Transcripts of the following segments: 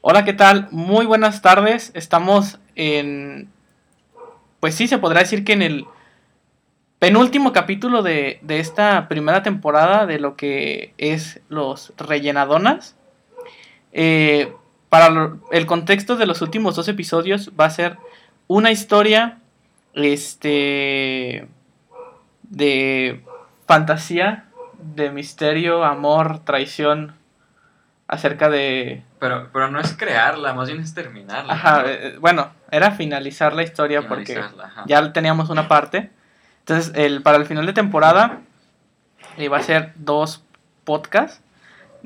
Hola, ¿qué tal? Muy buenas tardes. Estamos en... Pues sí, se podrá decir que en el penúltimo capítulo de, de esta primera temporada de lo que es los rellenadonas. Eh, para el contexto de los últimos dos episodios va a ser una historia este de fantasía, de misterio, amor, traición acerca de Pero, pero no es crearla, más bien es terminarla. Ajá, ¿no? eh, bueno, era finalizar la historia porque ajá. ya teníamos una parte. Entonces, el, para el final de temporada iba a ser dos podcasts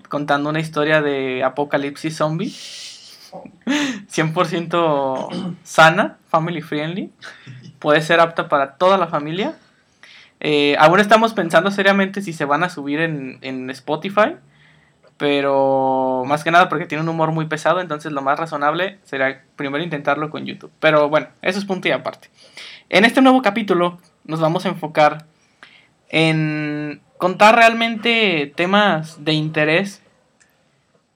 contando una historia de apocalipsis zombie. 100% sana, family friendly. Puede ser apta para toda la familia. Eh, aún estamos pensando seriamente si se van a subir en, en Spotify. Pero más que nada porque tiene un humor muy pesado, entonces lo más razonable será primero intentarlo con YouTube. Pero bueno, eso es punto y aparte. En este nuevo capítulo nos vamos a enfocar en contar realmente temas de interés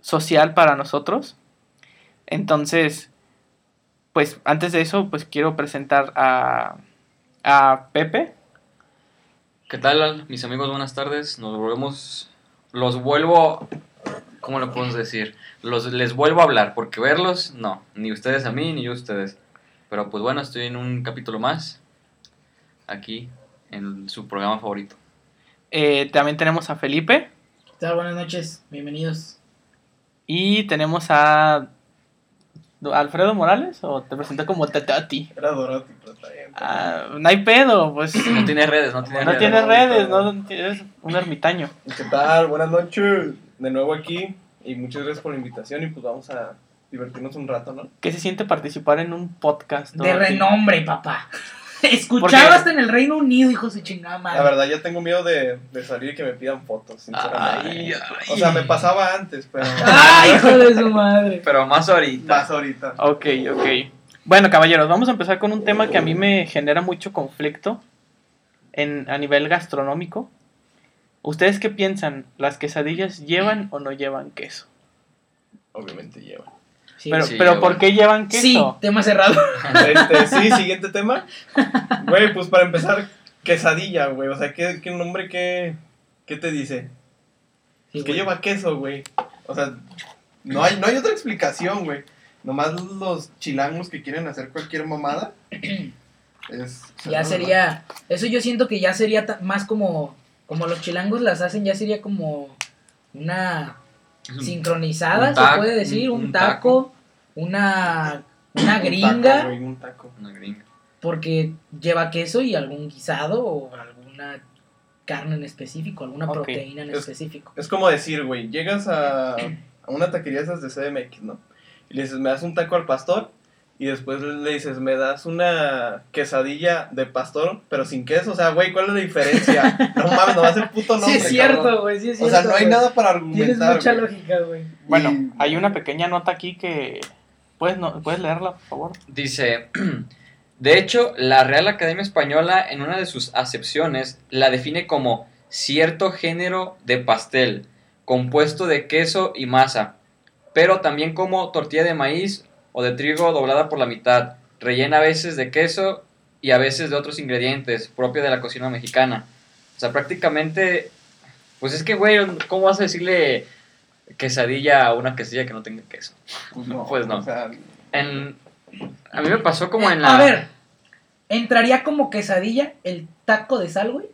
social para nosotros. Entonces, pues antes de eso, pues quiero presentar a, a Pepe. ¿Qué tal, mis amigos? Buenas tardes. Nos volvemos. Los vuelvo. ¿Cómo lo podemos decir? Los, les vuelvo a hablar, porque verlos, no. Ni ustedes a mí, ni yo a ustedes. Pero pues bueno, estoy en un capítulo más. Aquí, en su programa favorito. Eh, también tenemos a Felipe. ¿Qué tal? Buenas noches, bienvenidos. Y tenemos a Alfredo Morales, o te presenté como Tatati. Era Dorothy, pero está bien. Ah, no hay pedo, pues No tiene redes, no tiene no redes. tienes redes, no eres un ermitaño. ¿Qué tal? Buenas noches. De nuevo aquí. Y muchas gracias por la invitación. Y pues vamos a divertirnos un rato, ¿no? ¿Qué se siente participar en un podcast? De renombre, papá. Escuchado hasta en el Reino Unido, hijo de chingada madre. La verdad, ya tengo miedo de, de salir y que me pidan fotos, sinceramente. Ay, O sea, me pasaba antes, pero. ¡Ay, hijo de su madre! Pero más ahorita. Más ahorita. Ok, ok. Bueno, caballeros, vamos a empezar con un tema que a mí me genera mucho conflicto en, a nivel gastronómico. ¿Ustedes qué piensan? ¿Las quesadillas llevan o no llevan queso? Obviamente lleva. Sí, pero, sí, pero llevan. ¿por qué llevan sí, queso? tema cerrado. Este, sí, siguiente tema. Güey, pues para empezar, quesadilla, güey. O sea, ¿qué, qué nombre, qué, qué te dice? Sí, que lleva queso, güey. O sea, no hay, no hay otra explicación, güey. Nomás los chilangos que quieren hacer cualquier mamada. Es, Ya sería. Eso yo siento que ya sería más como. Como los chilangos las hacen, ya sería como una un- sincronizada, un se taco, puede decir, un- taco, una, una Un gringa, taco, güey, un taco. Una gringa. porque lleva queso y algún guisado o alguna carne en específico, alguna proteína en Es- específico. Es como decir, güey, llegas a, a una taquería esas de CDMX, ¿no? Y le dices, me das un taco al pastor. Y después le dices, me das una quesadilla de pastor, pero sin queso. O sea, güey, ¿cuál es la diferencia? No mames, no va a ser puto nombre. sí, es cierto, güey, sí es O cierto. sea, no hay nada para Tienes argumentar. mucha güey. lógica, güey. Bueno, Y- hay una pequeña nota aquí que... ¿Puedes, no, ¿puedes leerla, por favor? Dice, de hecho, la Real Academia Española en una de sus acepciones la define como cierto género de pastel, compuesto de queso y masa, pero también como tortilla de maíz o de trigo doblada por la mitad, rellena a veces de queso y a veces de otros ingredientes, propio de la cocina mexicana. O sea, prácticamente, pues es que, güey, ¿cómo vas a decirle quesadilla a una quesadilla que no tenga queso? Pues no. Pues no. O sea, En, a mí me pasó como en la... A ver, ¿entraría como quesadilla el taco de sal, güey?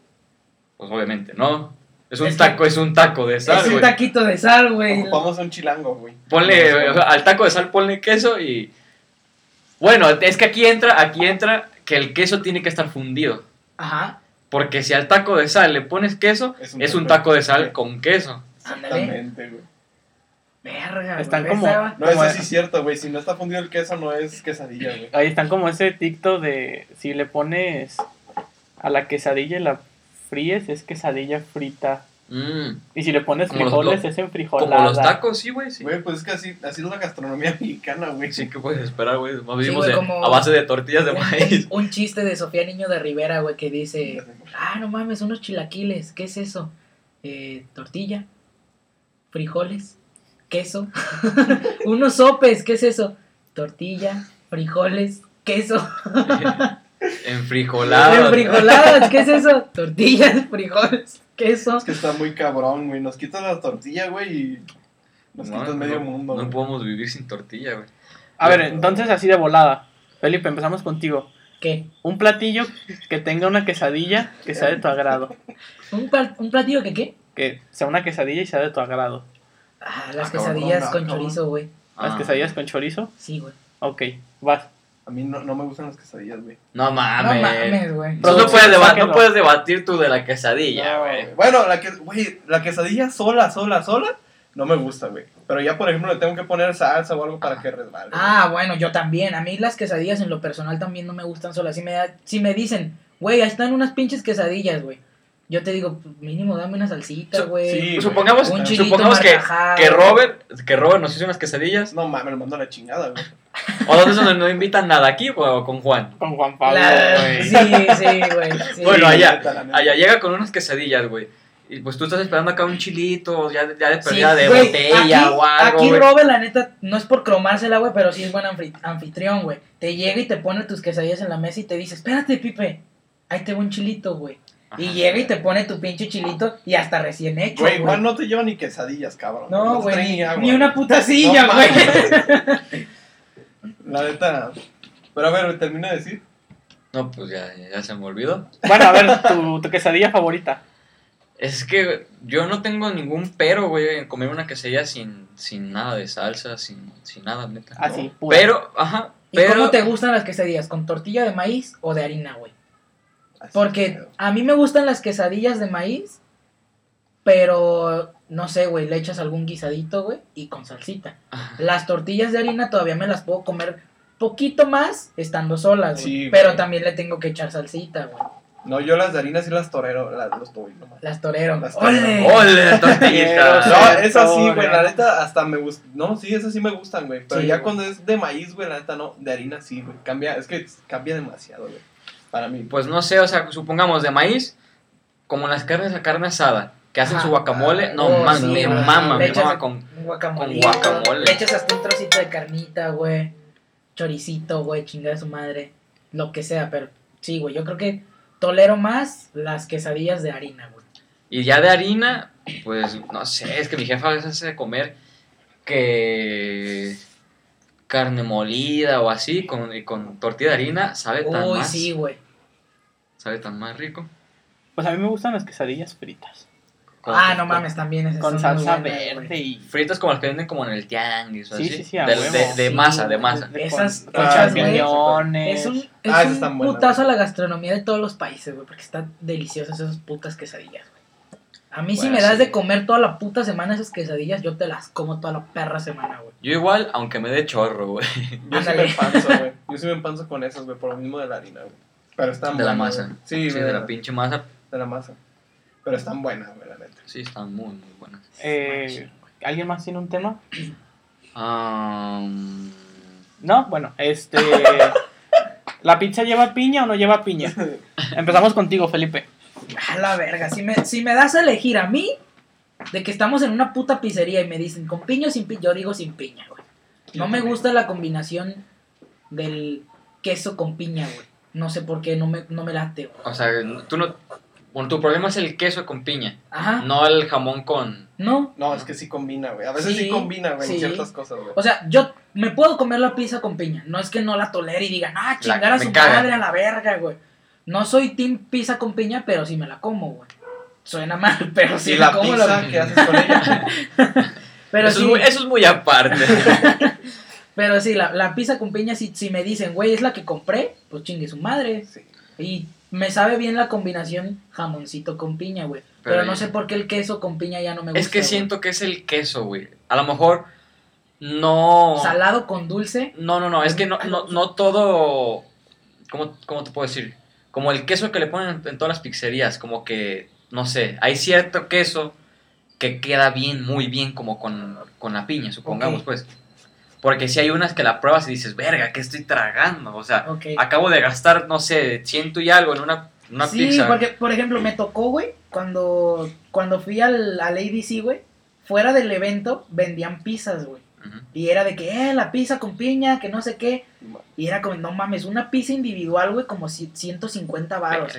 Pues obviamente, ¿no? Es un Es que- taco, es un taco de sal, es un taquito de sal, güey. ocupamos un chilango, güey. Ponle, o sea, al taco de sal ponle queso y... Bueno, es que aquí entra, aquí entra que el queso tiene que estar fundido. Ajá, Porque si al taco de sal le pones queso, es un, taco de sal con queso. Exactamente, güey. Verga, Están güey, como- esa- No, Como eso es- sí es cierto, güey. Si no está fundido el queso, no es quesadilla, güey. Ahí están como ese TikTok de... Si le pones a la quesadilla y la fríes, es quesadilla frita. Mm, Y si le pones Como frijoles, es en frijolada. como los tacos, sí, güey, sí. Güey, pues es que así, así es la gastronomía mexicana, güey. Sí, ¿qué puedes esperar, güey? Más Sí, vivimos güey, como- a base de tortillas de un, maíz. un chiste de Sofía Niño de Rivera, güey, que dice, ah, no mames, unos chilaquiles, ¿qué es eso? Eh, tortilla, frijoles, queso. Unos sopes, ¿qué es eso? Tortilla, frijoles, queso. Enfrijolado. Enfrijoladas, ¿qué es eso? Tortillas, frijoles, queso. Es que está muy cabrón, güey. Nos quitan la tortilla, güey, y nos No, quitan medio no- mundo. No güey. podemos vivir sin tortilla, güey. A ver, entonces así de volada. Felipe, empezamos contigo. ¿Qué? Un platillo que tenga una quesadilla que sea de tu agrado. ¿Un, un platillo que qué? Que sea una quesadilla y sea de tu agrado. Ah, las Ah, quesadillas ah, con cabrón. chorizo, güey. Las Ah. quesadillas con chorizo. Sí, güey. Ok, vas. A mí no, no me gustan las quesadillas, güey. No No mames. mames, güey. No, puedes deba- sáquenlo. no puedes debatir tú de la quesadilla, güey. Bueno, la que, güey, la quesadilla sola, sola, sola, no me gusta, güey. Pero ya, por ejemplo, le tengo que poner salsa o algo para que resbale. Ah, bueno, yo también. A mí las quesadillas en lo personal también no me gustan solas. Si me, da- si me dicen, güey, ahí están unas pinches quesadillas, güey. Yo te digo, pues, mínimo dame una salsita, güey. sí, supongamos Un chilito supongamos que, que Robert que Robert nos hizo unas quesadillas. No mames, me mando a la chingada, güey. O nosotros no, no invitan nada aquí o con Juan. Con Juan Pablo. La- güey. Sí, sí, güey. sí. Bueno, Sí, allá, allá llega con unas quesadillas, güey. Y pues tú estás esperando acá un chilito, ya, ya de Sí, perdida de güey, botella aquí, o algo, Aquí. Robert, la neta, no es por cromársela, güey, pero sí es buen anfi- anfitrión, güey. Te llega y te pone tus quesadillas en la mesa y te dice, espérate, Pipe, ahí te va un chilito, güey. Y llega y te pone tu pinche chilito y hasta recién hecho, Güey. Juan no te lleva ni quesadillas, cabrón. No, güey, ni, una puta silla, güey. La neta. Pero a ver, termina de decir. No, pues ya, ya se me olvidó. Bueno, a ver, tu, tu quesadilla favorita. Es que yo no tengo ningún pero, güey, en comer una quesadilla sin, sin nada de salsa, sin, sin nada, neta. Así, pura. Pero, ajá, ¿Y pero... cómo te gustan las quesadillas? ¿Con tortilla de maíz o de harina, güey? Así Porque a mí me gustan las quesadillas de maíz, pero no sé, güey, le echas algún guisadito, güey, y con salsita. Ajá. Las tortillas de harina todavía me las puedo comer poquito más estando solas, güey. Sí, güey. pero también le tengo que echar salsita, güey. No, yo las de harina sí las torero, las, los toy nomás. Las torero. Las torero. ¡Ole! ¡Ole! Sí, No, es así, güey, la neta hasta me gusta. No, sí, esas sí me gustan, güey. Pero Sí, ya güey. cuando es de maíz, güey, la neta no. De harina sí, güey. Cambia, es que cambia demasiado, güey. Para mí. Pues no sé, o sea, supongamos de maíz, como las carnes, la carne asada, que hacen Ajá. su guacamole, no Oh, mames, sí, me güey. mama, me mama a- con... Guacamole. Con guacamole. Le echas hasta un trocito de carnita, güey. Choricito, güey, chingada su madre. Lo que sea, pero sí, güey, yo creo que tolero más las quesadillas de harina, güey. Y ya de harina, pues no sé, es que mi jefa a veces hace de comer que carne molida o así, con, y con tortilla de harina, sabe tan Uy, más, sí, güey. Sabe tan más rico. Pues a mí me gustan las quesadillas fritas. Con- Ah, no mames, también esas Con salsa verde y. Fritas como las que venden como en el tianguis o Sí, así. sí, sí, de, de- masa, de masa. de- Esas con, con hechas, güey, champiñones. Es un, es Ah, un buenas, putazo a la gastronomía de todos los países, güey, porque están deliciosas esas putas quesadillas, güey. A mí si me das sí. de comer toda la puta semana esas quesadillas, yo te las como toda la perra semana, güey. Yo igual, aunque me dé chorro, güey. Yo sí me empanzo, güey. Yo sí me empanzo con esas, güey, por lo mismo de la harina, güey. Pero están De la masa. Sí, Sí, güey, de la pinche masa. de la masa. Pero están buenas, güey, la neta. Sí, están muy, muy buenas. Eh, ¿Alguien más tiene un tema? No, bueno, este. ¿La pizza lleva piña o no lleva piña? Empezamos contigo, Felipe. A la verga, si me, si me das a elegir a mí, de que estamos en una puta pizzería y me dicen con piña o sin piña, yo digo sin piña, güey. No me gusta la combinación del queso con piña, güey. No sé por qué, no me, no me late, o sea, tú no... Bueno, tu problema es el queso con piña, Ajá, no el jamón con... no. No, es que sí combina, güey. A veces sí, Sí, combina, güey, sí. en ciertas cosas, güey. O sea, yo me puedo comer la pizza con piña. No es que no la tolere y digan, ah, chingar a su caga. madre a la verga, güey. No soy team pizza con piña, pero sí me la como, güey. Suena mal, pero sí la como pizza la que haces con ella. Pero eso, sí, es muy, eso es muy aparte. pero sí, la, la pizza con piña, si, si me dicen, güey, es la que compré, pues chingue su madre. Sí. Y me sabe bien la combinación jamoncito con piña, güey. Pero, Pero no sé por qué el queso con piña ya no me gusta. es que güey. siento que es el queso, güey. A lo mejor no... Salado con dulce. No, no, no, es que no, no, no todo... ¿cómo, ¿Cómo te puedo decir? Como el queso que le ponen en todas las pizzerías, como que, no sé, hay cierto queso que queda bien, muy bien como con, con la piña, supongamos, pues. Porque si hay unas que la pruebas y dices, verga, ¿qué estoy tragando? O sea, acabo de gastar, no sé, ciento y algo en una, una sí, pizza. porque, por ejemplo, me tocó, güey, cuando, cuando fui al, al ABC, güey, fuera del evento vendían pizzas, güey. Y era de que, eh, la pizza con piña, que no sé qué. Y era como, no mames, una pizza individual, güey, como ci- 150 baros.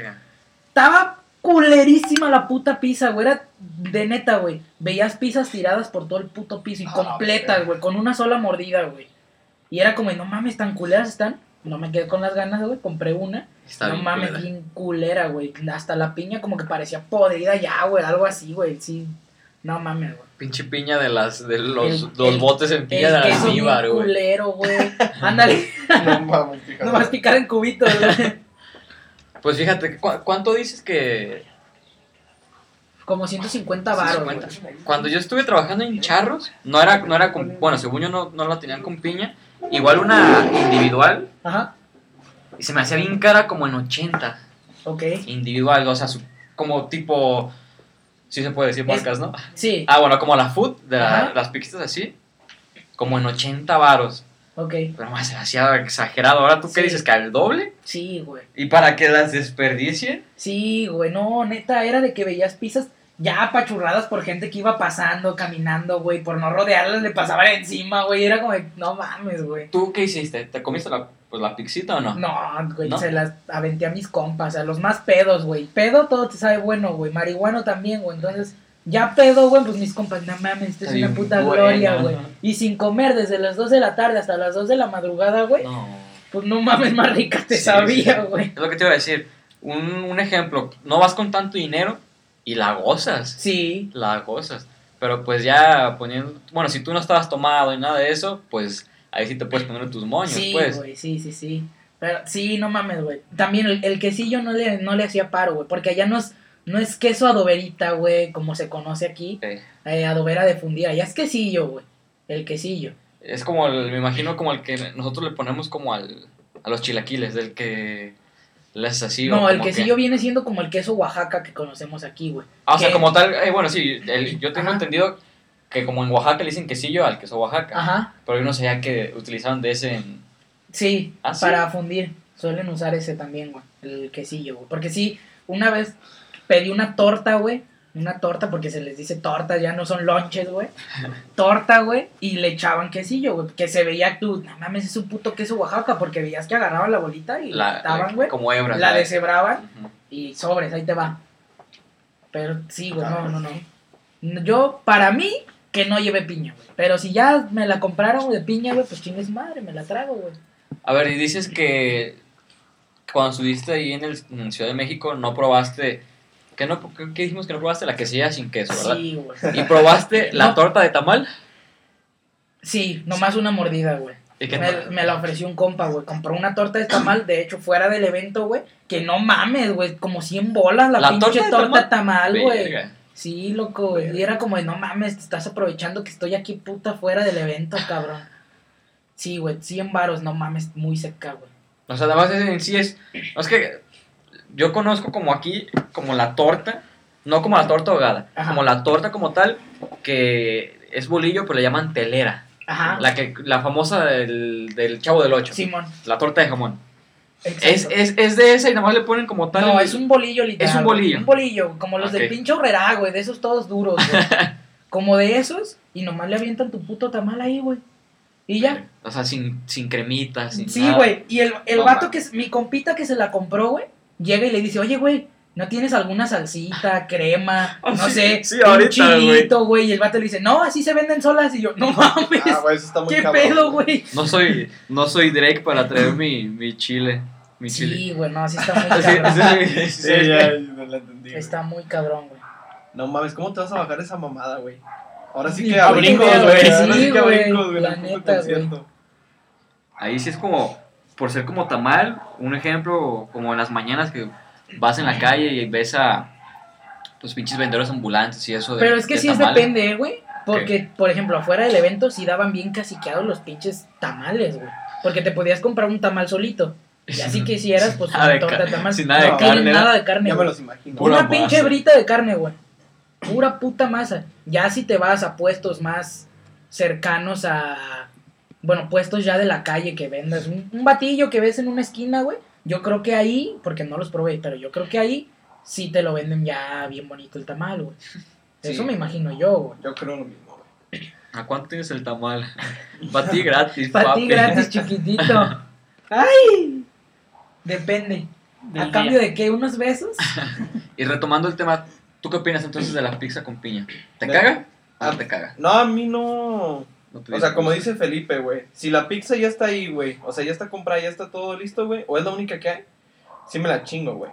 Estaba culerísima la puta pizza, güey. Era de neta, güey. Veías pizzas tiradas por todo el puto piso y Ah, completas, güey, con una sola mordida, güey. Y era como, no mames, tan culeras están. No me quedé con las ganas, güey. Compré una. Está no bien mames, culera. bien culera, güey. Hasta la piña como que parecía podrida ya, güey. Algo así, güey. Sí. No mames, güey. Pinche piña de las de los, El- los el- botes en piña de almíbar, güey. culero, güey. Ándale. No mames. Nomás picar en cubitos, güey. Pues fíjate, ¿cu- ¿cuánto dices que Como 150 baros, güey. 150? Cuando yo estuve trabajando en charros, no era, no era con, bueno, según yo no, no la tenían con piña, igual una individual, Ajá. y se me hacía bien cara como en 80, Ok. individual, o sea, su- como tipo, sí se puede decir marcas, ¿no? Sí. Ah, bueno, como la food, de la- las piquitas así, como en 80 varos, Ok. pero más hacía exagerado, ahora tú qué dices, que al doble, Sí, güey. y para que las desperdicien, Sí, güey, no, neta, era de que veías pizzas ya apachurradas por gente que iba pasando, caminando, güey, por no rodearlas le pasaban encima, güey, era como, no mames, güey. ¿tú qué hiciste? ¿Te comiste la, pues, la pixita o no? No, güey, ¿No? se las aventé a mis compas, a los más pedos, güey. Pedo todo te sabe bueno, güey. Marihuano también, güey. Entonces, ya pedo, güey, pues mis compas, no mames, esto es una puta bueno. gloria, güey. Y sin comer desde las 2 de la tarde hasta las 2 de la madrugada, güey. No. Pues no mames, más rica te Sí, sabía, sí. güey. Es lo que te iba a decir. Un, un ejemplo, no vas con tanto dinero y la gozas. Sí, La gozas. Pero pues ya poniendo. Bueno, si tú no estabas tomado y nada de eso, pues ahí sí te puedes poner tus moños, sí, pues. güey, sí, sí, sí. Pero sí, no mames, güey. También el, el quesillo no le, no le hacía paro, güey. Porque allá no es, no es queso adoberita, güey, como se conoce aquí. Eh, Eh, adobera de fundir. Allá es quesillo, güey. El quesillo. es como, el- me imagino, como el que nosotros le ponemos como al, a los chilaquiles, del que le haces así. no, el quesillo que- viene siendo como el queso Oaxaca que conocemos aquí, güey. Ah, o sea, como tal, eh, bueno, sí, el- yo tengo Ajá. entendido que como en Oaxaca le dicen quesillo al queso Oaxaca. Ajá. Pero yo no sabía que utilizaban de ese en... Sí, ¿Ah, sí? para fundir. Suelen usar ese también, güey. El quesillo, güey. Porque sí, una vez pedí una torta, güey. Una torta, porque se les dice torta, ya no son lonches, güey. Torta, güey. Y le echaban quesillo, güey. Que se veía tú, no mames, es un puto queso Oaxaca. Porque veías que agarraban la bolita y la quitaban, la- güey. como hebras. La ¿sabes? deshebraban y sobres, ahí te va. Pero sí, güey, no, no, no. Yo, para mí, que no lleve piña, güey. Pero si ya me la compraron de piña, güey, pues chingues madre, me la trago, güey. A ver, y dices que cuando estuviste ahí en, el, en Ciudad de México no probaste... ¿Qué, no, qué, dijimos que no probaste? La quesilla sin queso, ¿verdad? Sí, güey. ¿Y probaste la No. torta de tamal? Sí, nomás una mordida, güey. ¿Y qué Me, me la ofreció un compa, güey. Compró una torta de tamal, de hecho, fuera del evento, güey. Que no mames, güey. Como 100 bolas la, ¿La pinche torta de torta tamal, güey. Sí, loco, güey. Y era como de, no mames, te estás aprovechando que estoy aquí puta fuera del evento, cabrón. Sí, güey, 100 varos, no mames, muy seca, güey. O sea, además en sí es... no, es que yo conozco como aquí, como la torta, no como la torta ahogada, Ajá. como la torta como tal, que es bolillo, pero le llaman telera. Ajá. La, que, la famosa del, del Chavo del Ocho. Simón. La torta de jamón. exacto. Es, es, es de esa y nada más le ponen como tal. No, el- es un bolillo literal. Es un bolillo. Un bolillo, como los Ok. del pinche horrera, güey, de esos todos duros, güey. como de esos, y nomás le avientan tu puto tamal ahí, güey. Y ya. O sea, sin, sin cremita, sin Sí, güey. Y el, el No vato que es mi compita que se la compró, güey, llega y le dice, oye, güey, ¿no tienes alguna salsita, crema, Ah, no sí, sé, sí, un ahorita, chilito, güey? Y el vato le dice, no, así se venden solas. Y yo, no mames, Ah, güey, eso está muy ¿qué cabrón. pedo, güey? No soy, no soy Drake para traer mi, mi chile. Mi chile. Sí, güey, no, así está muy Sí, cabrón. sí, sí, Sí, sí. ya, me la entendí. güey. Está muy cabrón, güey. No mames, ¿cómo te vas a bajar esa mamada, güey? Ahora sí que a puta brincos, idea, güey. güey. Ahora Sí, sí que a güey, brincos, güey. en la neta, concierto. Ahí sí es como, por ser como tamal, un ejemplo, como en las mañanas que vas en la calle y ves a los pinches vendedores ambulantes y eso de Pero es que de sí es tamales. depende, eh, güey. Porque, por ejemplo, afuera del evento sí daban bien caciqueados los pinches tamales, güey. Porque te podías comprar un tamal solito. Y así que pues una de torta ca- de tamal. sin nada de no tienen carne, nada de carne, Ya me los imagino. Pura Una pinche brita de carne, güey. Pura puta masa. Ya si te vas a puestos más cercanos a. Bueno, puestos ya de la calle que vendas. Un, un batillo que ves en una esquina, güey. Yo creo que ahí, porque no los probé, pero yo creo que ahí sí te lo venden ya bien bonito el tamal, güey. Eso me imagino yo, güey. Yo creo lo mismo, güey. ¿A cuánto tienes el tamal? Para ti gratis, Para papi. ti gratis, chiquitito. ¡Ay! Depende. Del ¿A día. cambio de qué? ¿Unos besos? Y retomando el tema, ¿tú qué opinas entonces de la pizza con piña? ¿Te De- caga? Ah, Ah, te caga. No, a mí no. No O sea, como dice Felipe, güey. Si la pizza ya está ahí, güey. O sea, ya está comprada, ya está todo listo, güey. O es la única que hay. Sí me la chingo, güey.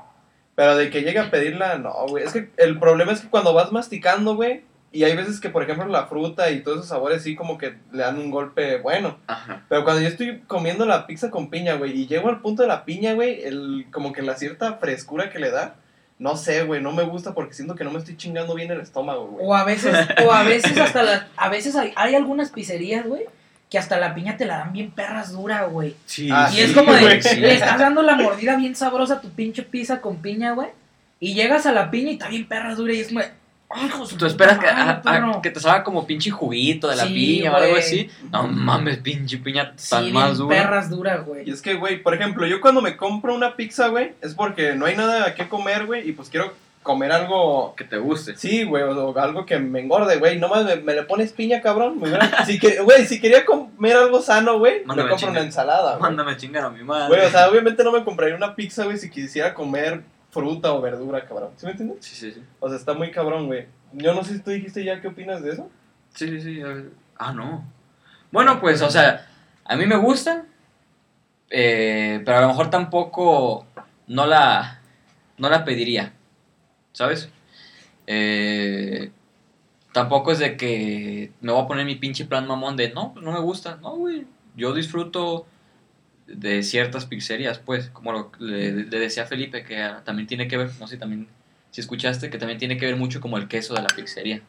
Pero de que llegue a pedirla, no, güey. Es que el problema es que cuando vas masticando, güey. Y hay veces que, por ejemplo, la fruta y todos esos sabores sí como que le dan un golpe bueno. Ajá. Pero cuando yo estoy comiendo la pizza con piña, güey, y llego al punto de la piña, güey, el, como que la cierta frescura que le da, no sé, güey, no me gusta porque siento que no me estoy chingando bien el estómago, güey. O a veces, o a veces hasta las, a veces hay, hay algunas pizzerías, güey, que hasta la piña te la dan bien perras dura, güey. Sí, Ah, Y sí, es como de, güey. sí. le estás dando la mordida bien sabrosa a tu pinche pizza con piña, güey. Y llegas a la piña y está bien perra dura y es como, de, ay, Tú esperas que, puta madre, a- a- perro". que te salga como pinche juguito de la Sí, piña o algo así. No mames, pinche piña tan más dura. perras duras, Y güey. es que, güey, por ejemplo, yo cuando me compro una pizza, güey, es porque no hay nada que comer, güey, y pues quiero comer algo... Que te guste. Sí, güey, o, o algo que me engorde, güey. No más me, me le pones piña, cabrón. si que- Güey, si quería comer algo sano, güey, me compro una ensalada, güey. Mándame a chingar a mi madre. Güey, o sea, obviamente no me compraría una pizza, güey, si quisiera comer fruta o verdura, cabrón. ¿Sí me entiendes? Sí, sí, sí. O sea, está muy cabrón, güey. Yo no sé si tú dijiste ya qué opinas de eso. Sí, sí, sí. Ah, no. Bueno, pues, o sea, a mí me gusta, eh, pero a lo mejor tampoco no la, no la pediría, ¿sabes? Eh, tampoco es de que me voy a poner mi pinche plan mamón de, no, pues no me gusta. No, güey, yo disfruto de ciertas pizzerías, pues, como lo, le, le decía Felipe, que también tiene que ver, no sé, también, si escuchaste, que también tiene que ver mucho como el queso de la pizzería.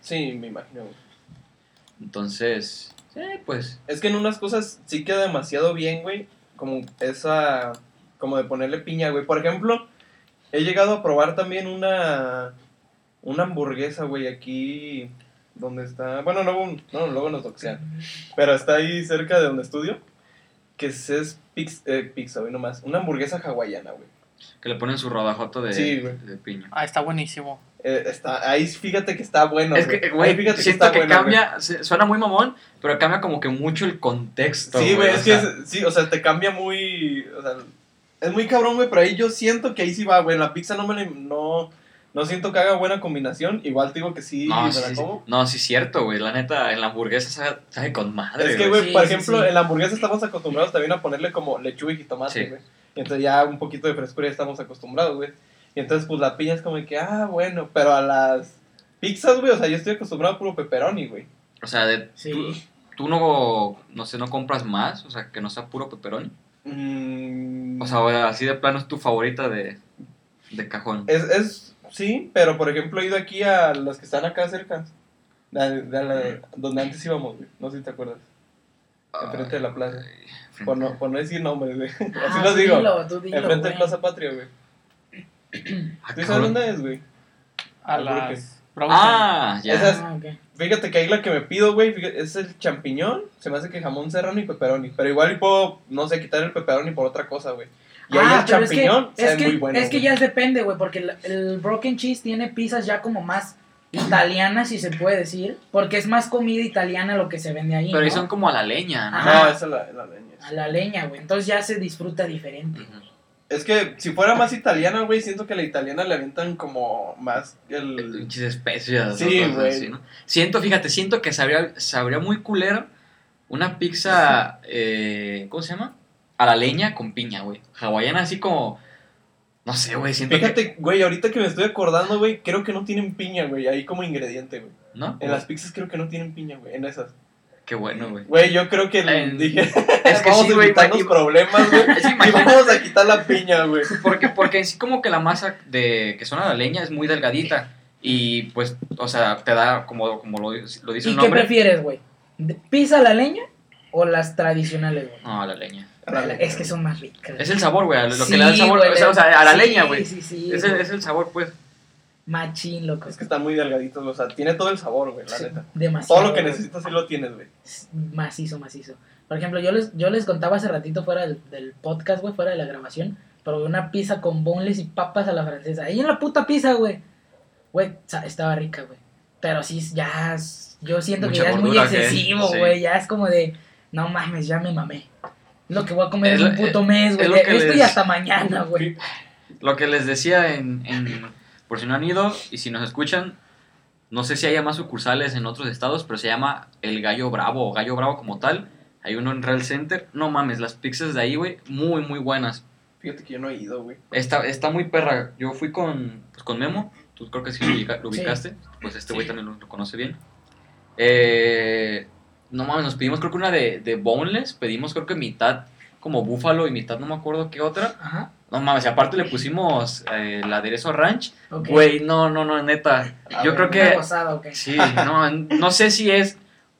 Sí, me imagino. Entonces, sí, pues, Es que en unas cosas sí queda demasiado bien, güey. Como esa. Como de ponerle piña, güey. Por ejemplo, he llegado a probar también una. Una hamburguesa, güey, aquí. Donde está. Bueno, luego, no, luego nos doxean. Pero está ahí cerca de donde estudio. Que es, es pix- eh, pizza, güey, nomás. Una hamburguesa hawaiana, güey. que le ponen su rodajoto de, Sí, de piña. Ah, está buenísimo. Eh, está, ahí fíjate que está bueno. es que, güey, Ahí fíjate siento está que bueno, cambia, suena muy mamón, pero cambia como que mucho el contexto. Sí, güey, es que sea, es- sí, o sea, te cambia muy, o sea, es muy cabrón, güey, pero ahí yo siento que ahí sí va, güey, la pizza no me la, no, no siento que haga buena combinación, igual te digo que sí, No, me sí, la sí, no, sí es cierto, güey. La neta, en la hamburguesa sabe, sabe con madre. Es que, güey. Sí, por sí, ejemplo, sí. en la hamburguesa estamos acostumbrados también a ponerle como lechuga y jitomate, Sí. güey. Y entonces ya un poquito de frescura ya estamos acostumbrados, güey. Y entonces, pues la piña es como que, ah, bueno, pero a las pizzas, güey, o sea, yo estoy acostumbrado a puro pepperoni, güey. O sea, de, Sí. tú, tú no, no sé, no compras más, o sea, que no sea puro pepperoni. Mm, O sea, así de plano es tu favorita de, de cajón. Es, es, sí, pero por ejemplo he ido aquí a las que están acá cerca. La- de la- donde antes íbamos, güey. No sé si te acuerdas. Enfrente de la plaza. Por no, por no decir nombres, güey. Así Ah, los digo. dilo, tú dilo, Enfrente de güey. Plaza Patria, güey. Ah, ¿Tú sabes dónde es, güey? A Browser. Ah, ya. Esas- Ah. Fíjate que ahí la que me pido, güey, es el champiñón. Se me hace que jamón serrano y pepperoni. Pero igual y puedo, no sé, quitar el pepperoni por otra cosa, güey. Y ahí Ah, el pero es que- champiñón es que, muy bueno. Es que ya depende, güey, porque el, el broken cheese tiene pizzas ya como más italianas, si se puede decir, porque es más comida italiana lo que se vende ahí, Pero ahí ¿no? son como a la leña, ¿no? Ajá. No, esa es la, la leña. A la leña, güey, entonces ya se disfruta diferente. Es que si fuera más italiana, güey, siento que a la italiana le avientan como más el... Pinches especias. Sí, güey. así, ¿no? Siento, fíjate, siento que sabría, sabría muy culero una pizza, eh, ¿cómo se llama? A la leña con piña, güey. Hawaiana así como, no sé, güey, siento que... Fíjate, güey, ahorita que me estoy acordando, güey, creo que no tienen piña, güey, ahí como ingrediente, güey. ¿No? En las pizzas creo que no tienen piña, güey, en esas. Qué bueno, güey. Güey, yo creo que En- dije, Es que vamos sí, a güey. evitarnos imagi- problemas, güey, y vamos a quitar la piña, güey. porque, porque en sí como que la masa de que son a la leña es muy delgadita. Y pues, o sea, te da, como, como lo, lo dice ¿Y el qué nombre... prefieres, güey? ¿De- ¿Pizza a la leña o las tradicionales, güey? No, a la leña. Es que son más ricas. Es el sabor, güey, lo Sí, que le da el sabor, güey, o sea, o sea, a la sí, leña, güey. Sí, sí, Es el, es el sabor, pues. Machín, loco. Es que están muy delgaditos, o sea, tiene todo el sabor, güey, la Sí, neta. Demasiado. Todo lo que necesitas sí lo tienes, güey. Macizo, macizo. Por ejemplo, yo les, yo les contaba hace ratito fuera del, del podcast, güey, fuera de la grabación, pero una pizza con boneless y papas a la francesa. Ahí en la puta pizza, güey. Güey, estaba rica, güey. Pero sí, ya. Yo siento Mucha que ya es muy excesivo, Sí. güey. Ya es como de. No mames, ya me mamé. Es lo que voy a comer Es en un puto mes, es güey. que Esto y les- hasta mañana, güey. Lo que les decía en, en- por si no han ido y si nos escuchan, no sé si haya más sucursales en otros estados, pero se llama El Gallo Bravo o Gallo Bravo como tal. Hay uno en Real Center. No mames, las pizzas de ahí, güey, muy, muy buenas. Fíjate que yo no he ido, güey. Está, está muy perra. Yo fui con, pues, con Memo. Tú creo que sí lo, Sí. ubicaste. Pues este güey Sí. también lo, lo conoce bien. Eh, no mames, nos pedimos creo que una de, de boneless. Pedimos creo que mitad como búfalo y mitad no me acuerdo qué otra. Ajá. No mames, y aparte le pusimos eh, el aderezo ranch. Güey, no, no, no, neta. A Yo ver, creo que... gozada. Sí, no, no sé si es...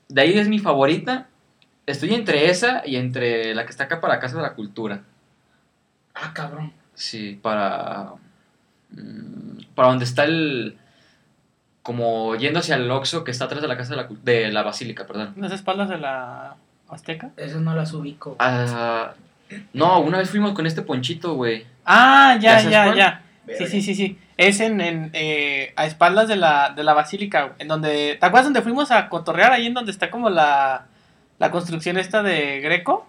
De ahí es mi favorita. Estoy entre esa y entre la que está acá para Casa de la Cultura. Ah, cabrón. Sí, para. mm, Para donde está el. Como yendo hacia el Oxxo que está atrás de la casa de la, cul- de la basílica, perdón. ¿Las espaldas de la Azteca? Eso no las ubico. Ah, no, una vez fuimos con este ponchito, güey. Ah, ¿Ya ya, ya, cuál? ya. verga. Sí, sí, sí, sí. Es en, en eh, a espaldas de la, de la basílica, en donde, ¿te acuerdas donde fuimos a cotorrear ahí en donde está como la, la construcción esta de Greco?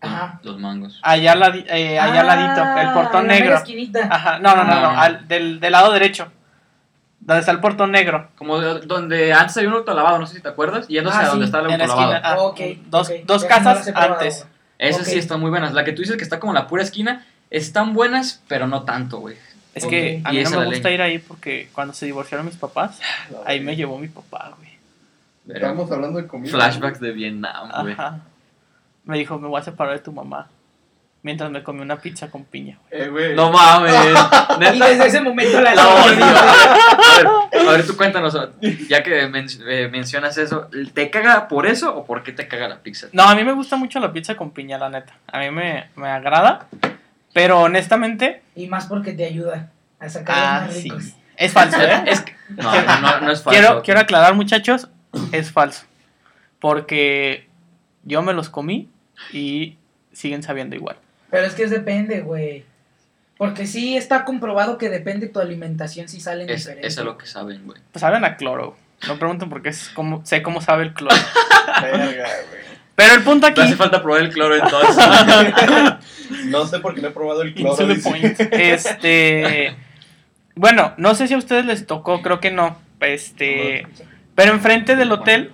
Ajá. Los mangos. Allá, eh, allá al ladito, el Ah, portón negro. esquinita. Ajá, no, no, no, No, no, no. al- del, del lado derecho. Donde está el portón negro. Como de- donde antes había un autolavado, no sé si te acuerdas. Yéndose Ah, a donde sí, está el en la autolavado. esquina. Ah, Ok, dos ok. dos no casas las he probado, antes. güey. Esas Ok. sí están muy buenas. La que tú dices que está como en la pura esquina, están buenas, pero no tanto, güey. Es Ok. que a Y mí esa no me la gusta ley. ir ahí porque cuando se divorciaron mis papás, No, ahí me llevó mi papá, güey. Estamos hablando de comida. Flashbacks de Vietnam, güey. Ajá. Me dijo, me voy a separar de tu mamá. Mientras me comí una pizza con piña, güey. Eh, güey. No mames. Y desde ese momento la La odio. odio. A ver, a ver, tú cuéntanos, ya que men- eh, mencionas eso, ¿te caga por eso o por qué te caga la pizza? No, a mí me gusta mucho la pizza con piña, la neta. A mí me, me agrada. Pero honestamente, Y más porque te ayuda a sacar ah, los más sí. ricos. Es falso, ¿eh? Es que- no, no, no, no es falso. Quiero, quiero aclarar, muchachos, es falso. Porque yo me los comí y siguen sabiendo igual. Pero es que es depende, güey. Porque sí está comprobado que depende tu alimentación si salen Es, diferentes. eso es lo que saben, güey. Pues saben a cloro. No pregunten por qué es como, sé cómo sabe el cloro. Verga, güey. Pero el punto Te hace aquí. falta probar el cloro entonces. No sé por qué no he probado el cloro. Este. Bueno, no sé si a ustedes les tocó, creo que no. Este. Pero enfrente del hotel,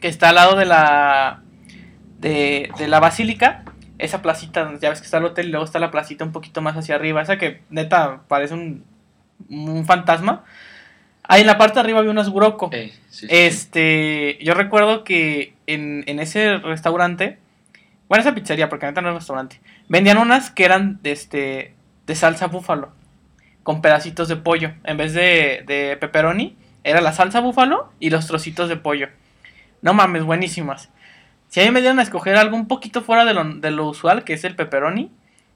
que está al lado de la. de, de la basílica, esa placita ya ves que está el hotel y luego está la placita un poquito más hacia arriba, esa que neta parece un, un fantasma. Ahí en la parte de arriba había sí, sí, sí. Este, yo recuerdo que en, en ese restaurante, bueno, esa pizzería, porque neta no es restaurante, vendían unas que eran de, este, de salsa búfalo, con pedacitos de pollo. En vez de, de pepperoni, era la salsa búfalo y los trocitos de pollo. No mames, buenísimas. Si a mí me dieran a escoger algo un poquito fuera de lo, de lo usual, que es el pepperoni,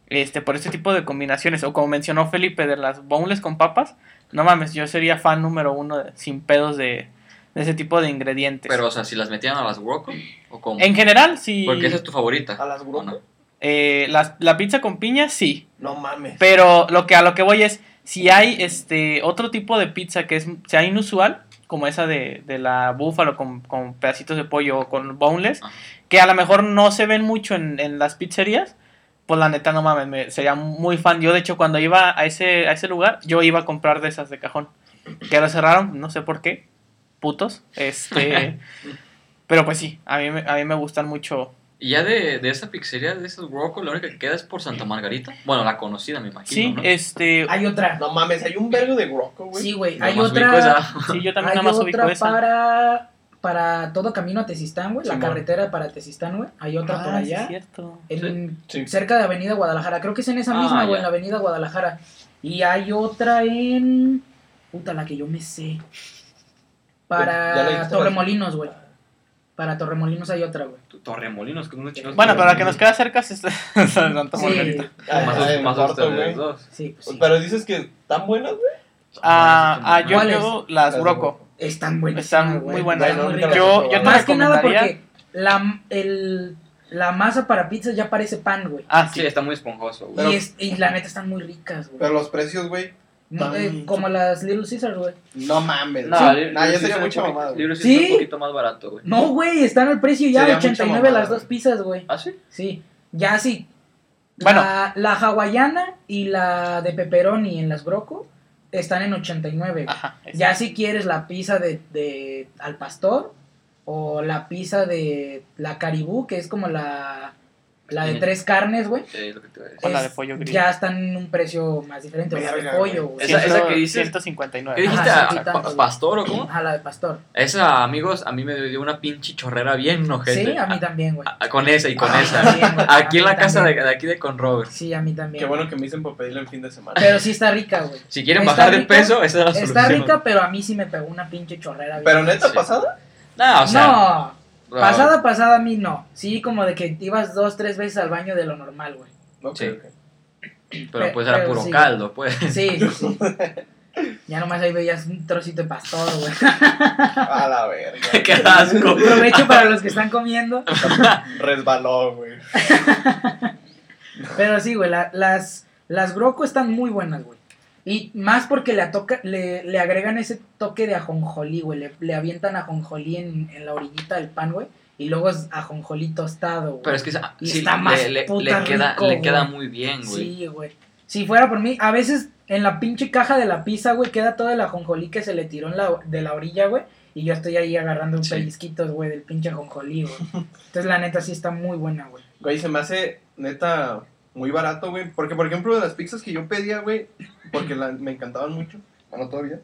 este, por este tipo de combinaciones, o como mencionó Felipe, de las boneless con papas, no mames, yo sería fan número uno de- sin pedos de, de ese tipo de ingredientes. Pero, o sea, si las metían a las Rocco o cómo. en general, sí. Porque esa es tu favorita. ¿A las no? eh, las- la pizza con piña, sí. No mames. Pero lo que a lo que voy es, si hay este otro tipo de pizza que es sea inusual, como esa de, de la búfalo con, con pedacitos de pollo o con boneless, Ajá. que a lo mejor no se ven mucho en, en las pizzerías, pues la neta no mames, me- sería muy fan. Yo de hecho cuando iba a ese, a ese lugar, yo iba a comprar de esas de cajón. Que ahora cerraron, no sé por qué, putos. Este, pero pues sí, a mí, a mí me gustan mucho. Y ya de, de esa pizzería, de esas Rocco, la única que queda es por Santa Margarita. Bueno, la conocida, me imagino. Sí, ¿no? este, Hay otra. No mames, hay un vergo de Rocco, güey. Sí, güey. Hay otra. sí, yo también Hay nada más ubico otra esa. para, para todo camino a Tezistán, güey. La carretera para Tezistán, güey. Hay otra por Ah, sí, allá. es cierto. en- Sí. Cerca de Avenida Guadalajara. Creo que es en esa Ah, misma, güey, en la Avenida Guadalajara. Y hay otra en. Puta, la que yo me sé. ¿Ya la Para? Torremolinos, güey. Para Torremolinos hay otra, güey. Torremolinos, que no chingados. Bueno, pero la que nos queda cerca es Santa Sí. Margarita. Más, ustedes dos. Sí, pues sí. Pero dices que están buenas, güey. Ah, ah, yo las Broco. Están buenas. Están muy buenas. Yo, yo. Más que nada porque la, el, la masa para pizza ya parece pan, güey. Ah, Sí, sí. está muy esponjoso, güey. Pero- Y, es- y la neta están muy ricas, güey. Pero los precios, güey. No, eh, como las Little Caesars, güey. No mames. No, Sí. Ya Caesar sería mucha mamada. güey. Little Caesar ¿Sí? un poquito más barato, güey. No, güey, están al precio ya, Sería mucha 89 mamada, las dos pizzas, güey. ¿Ah, sí? Sí, ya sí. Bueno. La, la hawaiana y la de pepperoni en las broco están en 89. güey. Ajá. Ya si quieres la pizza de, de al pastor o la pizza de la caribú, que es como la, la de tres carnes, güey. Lo que te iba a decir. Con la de pollo grill. Ya están en un precio más diferente, o la de pollo, güey. Esa- esa que dices- 159. ¿Qué dijiste? Ajá, Ah, tanto, güey. ¿Pastor o cómo? Ajá, la de pastor. Esa, amigos, a mí me dio una pinche chorrera bien ojete. Sí, a mí también, güey. Ah, Con esa y con Ah, esa. también. Aquí en A la casa de, aquí de con Robert. Sí, a mí también. Qué bueno que me dicen por pedirle el fin de semana. Pero sí está rica, güey. Si quieren Está bajar de peso, esa es la solución. Está rica, pero a mí sí me pegó una pinche chorrera. bien Pero neta, pasada. No, o sea. no, no, pasada, pasada a mí no. Sí, como de que ibas dos, tres veces al baño de lo normal, güey. Ok, Sí. Pero pues era pero puro sí. caldo, pues. Sí, sí, sí. Ya nomás ahí veías un trocito de pastor, güey. A la verga. Qué asco. Provecho para los que están comiendo. Resbaló, güey. Pero sí, güey, la- las, las broco están muy buenas, güey. Y más porque le, atoca, le, le agregan ese toque de ajonjolí, güey. Le, le avientan ajonjolí en, en la orillita del pan, güey. Y luego es ajonjolí tostado, güey. Pero es que esa- Y sí, está más le, le- puta le queda, rico, le queda muy bien, güey. Sí, güey. Si fuera por mí, a veces en la pinche caja de la pizza, güey, queda todo el ajonjolí que se le tiró en la, de la orilla, güey. Y yo estoy ahí agarrando un Sí. pellizquitos, güey, del pinche ajonjolí, güey. Entonces, la neta, sí está muy buena, güey. Güey, se me hace neta muy barato, güey. Porque, por ejemplo, de las pizzas que yo pedía, güey, porque la- me encantaban mucho, bueno, todavía,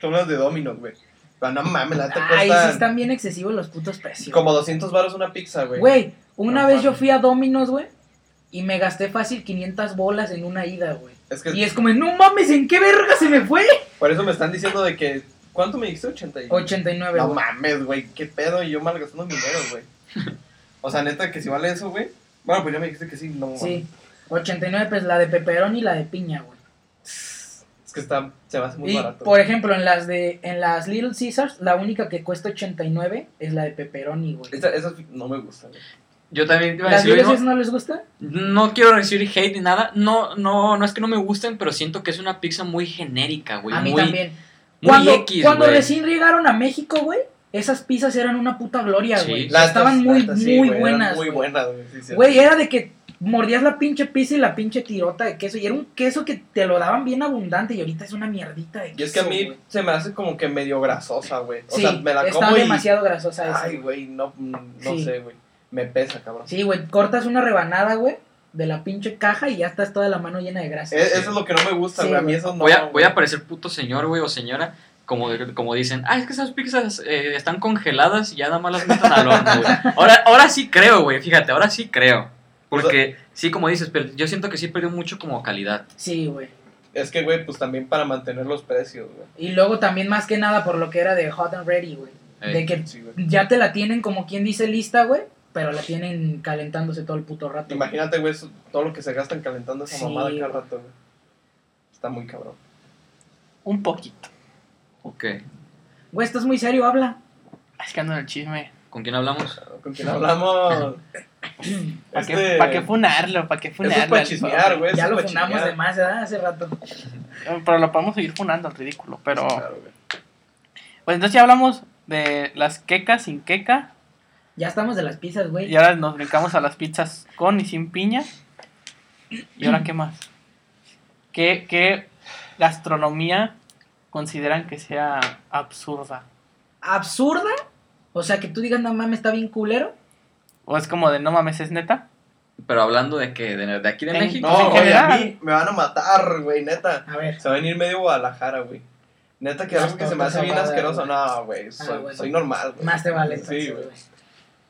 son las de Domino's, güey. Pero no mames, la neta Ay, sí están bien excesivos los putos precios. como 200 baros una pizza, güey. Güey, una No vez yo fui a Domino's, güey, y me gasté fácil 500 bolas en una ida, güey. Es que Y es como, no mames, ¿en qué verga se me fue? por eso me están diciendo de que, ¿cuánto me dijiste? 80 y... 89, No mames, güey, qué pedo, y yo malgastando dinero, güey. O sea, neta, que si vale eso, güey. Bueno, pues ya me dijiste que sí, no. Sí, 89 pues la de pepperoni y la de piña, güey. Es que está, se me hace muy y, barato. por ejemplo, en las de en las Little Caesars, la única que cuesta 89 es la de pepperoni, güey. Esa- esas no me gustan, güey. Yo también te iba a ¿Las decir mismo. Caesars no les gusta? No quiero recibir hate ni nada. No, no, no es que no me gusten, pero siento que es una pizza muy genérica, güey. a mí muy, también. muy Cuando, X, cuando güey. recién llegaron a México, güey, esas pizzas eran una puta gloria, Sí. güey. La Estaban muy, neta, sí, muy güey, eran buenas. Muy güey. buenas, güey. sí. Güey, era de que mordías la pinche pizza y la pinche tirota de queso. Y era un queso que te lo daban bien abundante y ahorita es una mierdita de queso. Y es que a mí güey. se me hace como que medio grasosa, güey. O Sí, sea, me la está como y... demasiado grasosa esa. Ay, güey, no, mm, no Sí. sé, güey. Me pesa, cabrón. Sí, güey, cortas una rebanada, güey, de la pinche caja y ya estás toda la mano llena de grasa. E- Eso es lo que no me gusta, Sí, güey. a mí eso no. Voy a, voy a parecer puto señor, güey, o señora. Como, como dicen, ah, es que esas pizzas eh, están congeladas y ya nada más las meten al horno, güey. Ahora, ahora sí creo, güey, fíjate, ahora sí creo. Porque, sí, como dices, pero yo siento que sí perdió mucho como calidad. Sí, güey. Es que, güey, pues también para mantener los precios, güey. Y luego también más que nada por lo que era de hot and ready, güey. De que Sí, ya te la tienen como quien dice lista, güey, pero la tienen calentándose todo el puto rato. güey. Imagínate, güey, eso- todo lo que se gastan calentando esa Sí, mamada cada güey. rato, güey. Está muy cabrón. Un poquito. Ok. Güey, estás muy serio, habla. Es que ando en el chisme. ¿Con quién hablamos? ¿Con quién hablamos? ¿Para Este- qué, pa' qué funarlo? ¿Para qué Eso funarlo? es para chismear, güey. ya lo chismear. de más, ¿verdad? Hace rato. Pero lo podemos seguir funando, al ridículo. Pero. Claro, güey. Pues entonces ya hablamos de las quecas sin queca. Ya estamos de las pizzas, güey. Y ahora nos brincamos a las pizzas con y sin piña. ¿Y ahora qué más? ¿Qué, qué gastronomía consideran que sea absurda? ¿Absurda? O sea, que tú digas, no mames, está bien culero. ¿O es como de no mames, es neta? Pero hablando de que de, de aquí de En- México. No, güey, a mí me van a matar, güey, neta. A ver. Se va a venir medio Guadalajara, güey. Neta que algo que se me hace bien asqueroso. güey. No, güey, soy, Ah, bueno. soy normal, güey. Más te vale. Sí, güey.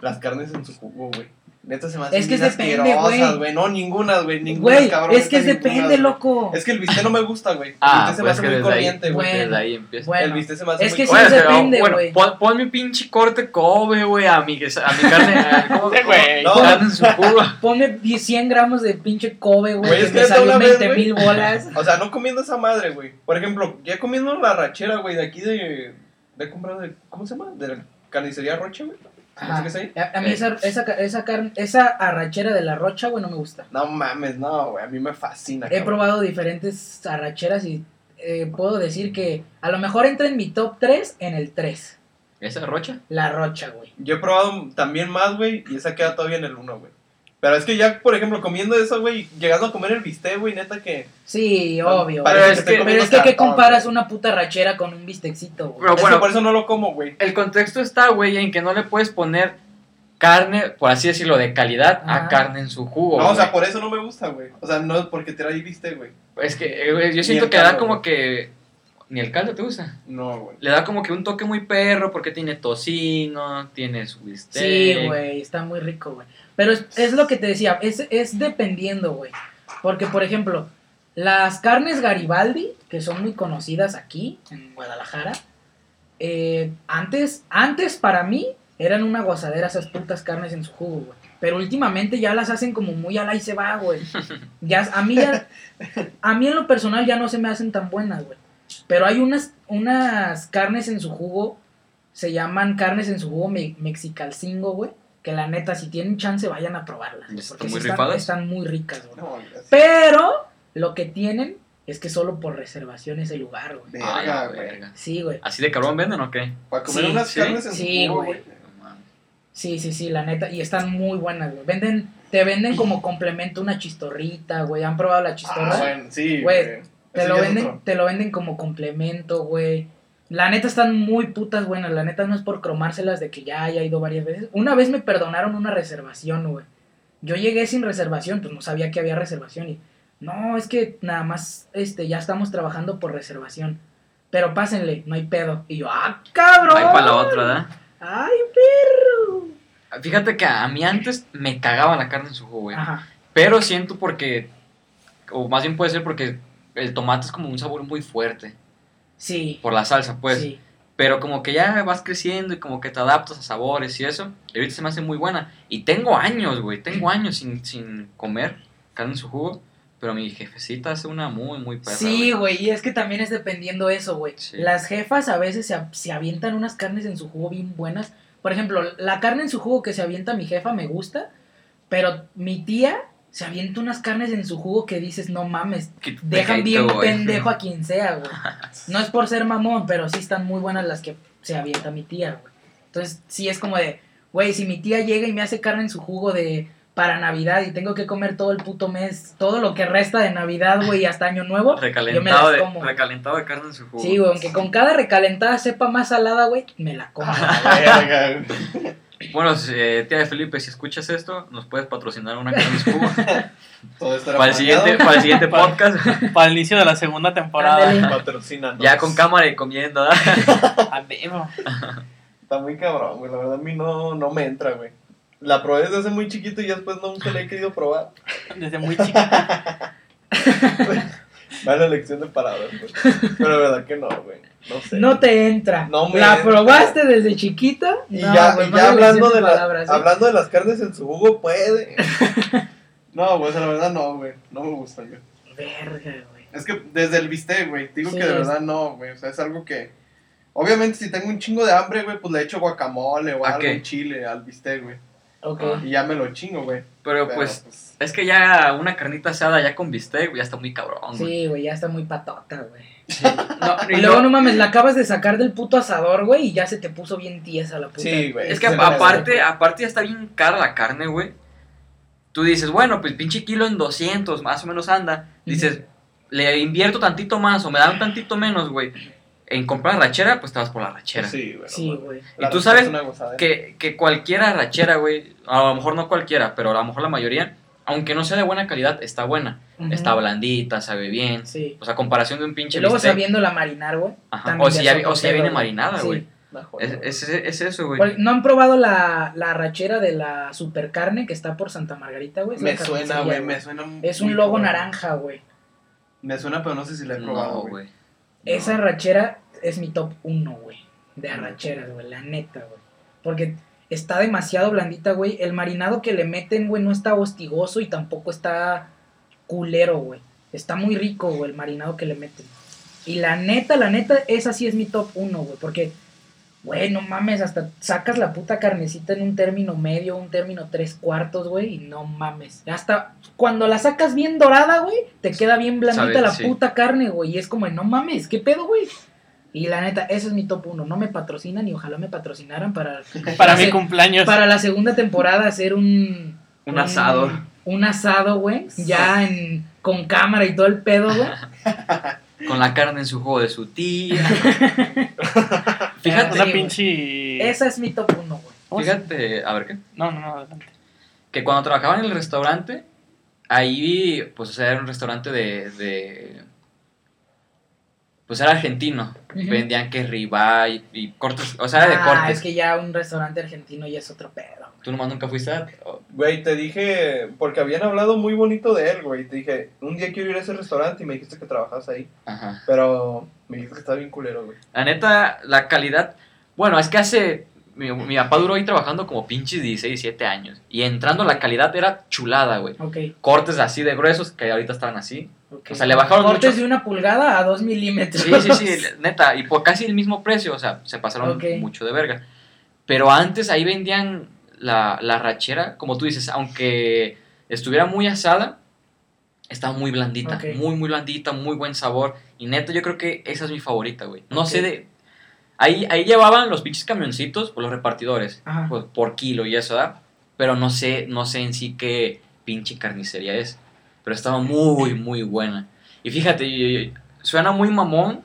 Las carnes en su jugo, güey. Neta se me hacen Es que depende, asquerosas, güey. güey. No, ninguna, güey. Ninguna, Güey, cabrón. es que neta, depende, güey. loco. Es que el bistec no me gusta, güey. El Ah, bistec se me pues hace que muy corriente, güey. Bueno. desde ahí empieza. Bueno, El bistec se me hace es muy que sí Bueno, depende, bueno, güey. pon, pon mi pinche corte Kobe, güey, a mi, a mi carne. a- ¿cómo- Sí, güey. No. carne en su jugo. Ponme 100 gramos de pinche Kobe, güey. Que es me que salió una vez, 20 mil bolas. O sea, no comiendo esa madre, güey. Por ejemplo, ya comiendo la rachera, güey, de aquí de. De comprar de. ¿Cómo se llama? De la carnicería Rocha, güey. ¿No sé Ajá. qué es ahí? A, a mí Eh. esa, esa, esa, carne, esa arrachera de la rocha, güey, no me gusta. No mames, no, güey. A mí me fascina. He cabrón. probado diferentes arracheras y eh, puedo decir que a lo mejor entra en mi top 3 en el 3. ¿Esa rocha? La rocha, güey. Yo he probado también más, güey, y esa queda todavía en el 1, güey. Pero es que ya, por ejemplo, comiendo eso, güey, llegando a comer el bistec, güey, neta que... Sí, obvio. Pero, es que, pero es que, ¿qué comparas una puta rachera con un bistecito, güey? Pero es bueno, que por eso no lo como, güey. El contexto está, güey, en que no le puedes poner carne, por así decirlo, de calidad a carne en su jugo. No, o sea, por eso no me gusta, güey. O sea, no es porque te trae bistec, güey. Es que eh, güey, yo siento que da como que. Ni el caldo te gusta. No, güey. Le da como que un toque muy perro porque tiene tocino, tiene su bistec. Sí, güey, está muy rico, güey. Pero es, es lo que te decía, es, es dependiendo, güey. Porque, por ejemplo, las carnes Garibaldi, que son muy conocidas aquí, en Guadalajara, eh, antes, antes para mí eran una gozadera esas putas carnes en su jugo, güey. Pero últimamente ya las hacen como muy ala y se va, güey. Ya, a mí ya, a mí en lo personal ya no se me hacen tan buenas, güey. Pero hay unas, unas carnes en su jugo, se llaman carnes en su jugo me- mexicalcingo, güey. Que la neta, si tienen chance, vayan a probarlas. ¿Y güey, Porque muy están, muy ricas, güey. No, güey. Pero lo que tienen es que solo por reservación es el lugar, güey. Ah, Verga, güey. verga. Sí, güey. ¿Así de cabrón venden o qué? Para comer Sí, unas sí. carnes en Sí, su jugo, güey. güey. Sí, sí, sí, la neta. Y están muy buenas, güey. Venden, te venden como complemento una chistorrita, güey. ¿Han probado la chistorra? Ah, bueno, sí, Güey, güey. Te lo, venden, te lo venden como complemento, güey. La neta están muy putas buenas. La neta no es por cromárselas de que ya haya ido varias veces. Una vez me perdonaron una reservación, güey. Yo llegué sin reservación, pues no sabía que había reservación. Y no, es que nada más este, ya estamos trabajando por reservación. Pero pásenle, no hay pedo. Y yo, ¡ah, cabrón! Ahí para la otra, ¿verdad? ¡Ay, perro! Fíjate que a mí antes me cagaba la carne en su jugo, güey. Ajá. Pero siento porque, o más bien puede ser porque el tomate es como un sabor muy fuerte. Sí. Por la salsa, pues. sí. Pero como que ya vas creciendo y como que te adaptas a sabores y eso. Y ahorita se me hace muy buena. Y tengo años, güey. Tengo años sin, sin comer carne en su jugo. Pero mi jefecita hace una muy, muy perra. Sí, güey, y es que también es dependiendo eso, güey. Sí. Las jefas a veces se, se avientan unas carnes en su jugo bien buenas. Por ejemplo, la carne en su jugo que se avienta mi jefa me gusta, pero mi tía se avienta unas carnes en su jugo que dices, no mames, dejan bien pendejo a quien sea, güey. No es por ser mamón, pero sí están muy buenas las que se avienta mi tía, güey. Entonces, sí es como de, güey, si mi tía llega y me hace carne en su jugo de para Navidad y tengo que comer todo el puto mes, todo lo que resta de Navidad, güey, hasta Año Nuevo, Recalentado, Yo me las de, como. recalentado de carne en su jugo. Sí, güey, aunque con cada recalentada sepa más salada, güey, me la como. Bueno, eh, tía de Felipe, si escuchas esto, nos puedes patrocinar una su jugo. Todo para, el siguiente, para el siguiente podcast. Para el inicio de la segunda temporada. Patrocínanos. ya con cámara y comiendo. Está muy cabrón, güey. La verdad a mí no, no me entra, güey. La probé desde hace muy chiquito y ya después nunca la he querido probar. Desde muy chiquita. Vale lección de palabras, güey. Pero la verdad que no, güey. No sé. No te entra. No me ¿La entra. probaste desde chiquita? Y No, ya, güey, y ya hablando, de la- palabras, hablando de las carnes en su jugo, puede. No, güey, o sea, la verdad no, güey. No me gustan, güey. Verga, güey. Es que desde el bistec, güey. Digo Sí, que de es- verdad no, güey. O sea, es algo que. Obviamente, si tengo un chingo de hambre, güey, pues le echo guacamole o ¿A algo, qué? un chile al bistec, güey. Ok. Ah. Y ya me lo chingo, güey. Pero Pero, pues, es que ya una carnita asada ya con bistec, güey, ya está muy cabrón, güey. Sí, güey, ya está muy patota, güey. No, Y luego no mames, la acabas de sacar del puto asador, güey, y ya se te puso bien tiesa la puta. Sí, güey. Es que aparte, aparte ya está bien cara la carne, güey. Tú dices, bueno, pues pinche kilo en 200, más o menos anda. Dices, le invierto tantito más o me dan tantito menos, güey. En comprar rachera, pues te vas por la rachera. Sí, güey. Sí, güey. Y tú sabes. Que, que cualquiera rachera, güey, a lo mejor no cualquiera, pero a lo mejor la mayoría, aunque no sea de buena calidad, está buena. Está blandita, sabe bien. Sí. O sea, comparación de un pinche Y luego bistec. sabiéndola marinar, güey. O si, ya, o si ya viene marinada, Sí. güey. La joya, Es, es, es eso, güey. ¿No han probado la, la rachera de la supercarne que está por Santa Margarita, güey? Me suena, güey. Me suena. Es un logo naranja, güey. Me suena, pero no sé si la he probado, No, güey. Esa rachera es mi top 1, güey. De arracheras, güey. La neta, güey. Porque está demasiado blandita, güey. El marinado que le meten, güey, no está hostigoso y tampoco está culero, güey. Está muy rico, güey, el marinado que le meten. Y la neta, la neta, esa sí es mi top 1, güey. Porque Güey, no mames, hasta sacas la puta carnecita en un término medio, un término tres cuartos, güey, y no mames. Hasta cuando la sacas bien dorada, güey, te queda bien blandita Sabe, la sí. puta carne, güey. Y es como, no mames, ¿qué pedo, güey? Y la neta, eso es mi top uno. No me patrocinan y ojalá me patrocinaran para, Para mi cumpleaños. para la segunda temporada hacer un... Un asado. Un asado, güey. Ya en, con cámara y todo el pedo, güey. Con la carne en su juego de su tía. Fíjate, Una pinche. Esa es mi top uno, güey. fíjate, a ver qué. No, no, no, adelante. Que cuando trabajaba en el restaurante, ahí, pues, o sea, era un restaurante de. de pues era argentino. Vendían que ribeye y, y cortes. O sea, era de Ah, cortes. es que ya un restaurante argentino ya es otro pedo. Tú nomás nunca fuiste a. o- Güey, te dije, porque habían hablado muy bonito de él, güey. Te dije, un día quiero ir a ese restaurante y me dijiste que trabajabas ahí. Ajá. Pero me dijiste que estaba bien culero, güey. La neta, la calidad. Bueno, es que hace. Mi, mi papá duró ahí trabajando como pinches 16, 17 años. Y entrando la calidad era chulada, güey. Ok. Cortes así de gruesos que ahorita estaban así. Ok. O sea, le bajaron Cortes mucho. de una pulgada a dos milímetros. Sí, sí, sí, neta. Y por casi el mismo precio. O sea, se pasaron mucho de verga. Pero antes ahí vendían la, la rachera, como tú dices, aunque estuviera muy asada, estaba muy blandita. Muy, muy blandita, muy buen sabor. Y neta, yo creo que esa es mi favorita, güey. No sé de. Ahí, ahí llevaban los pinches camioncitos por los repartidores. Ajá. pues, por kilo y eso, ¿verdad? Pero no sé, no sé en sí qué pinche carnicería es. Pero estaba muy, muy buena. Y fíjate, y- y- suena muy mamón,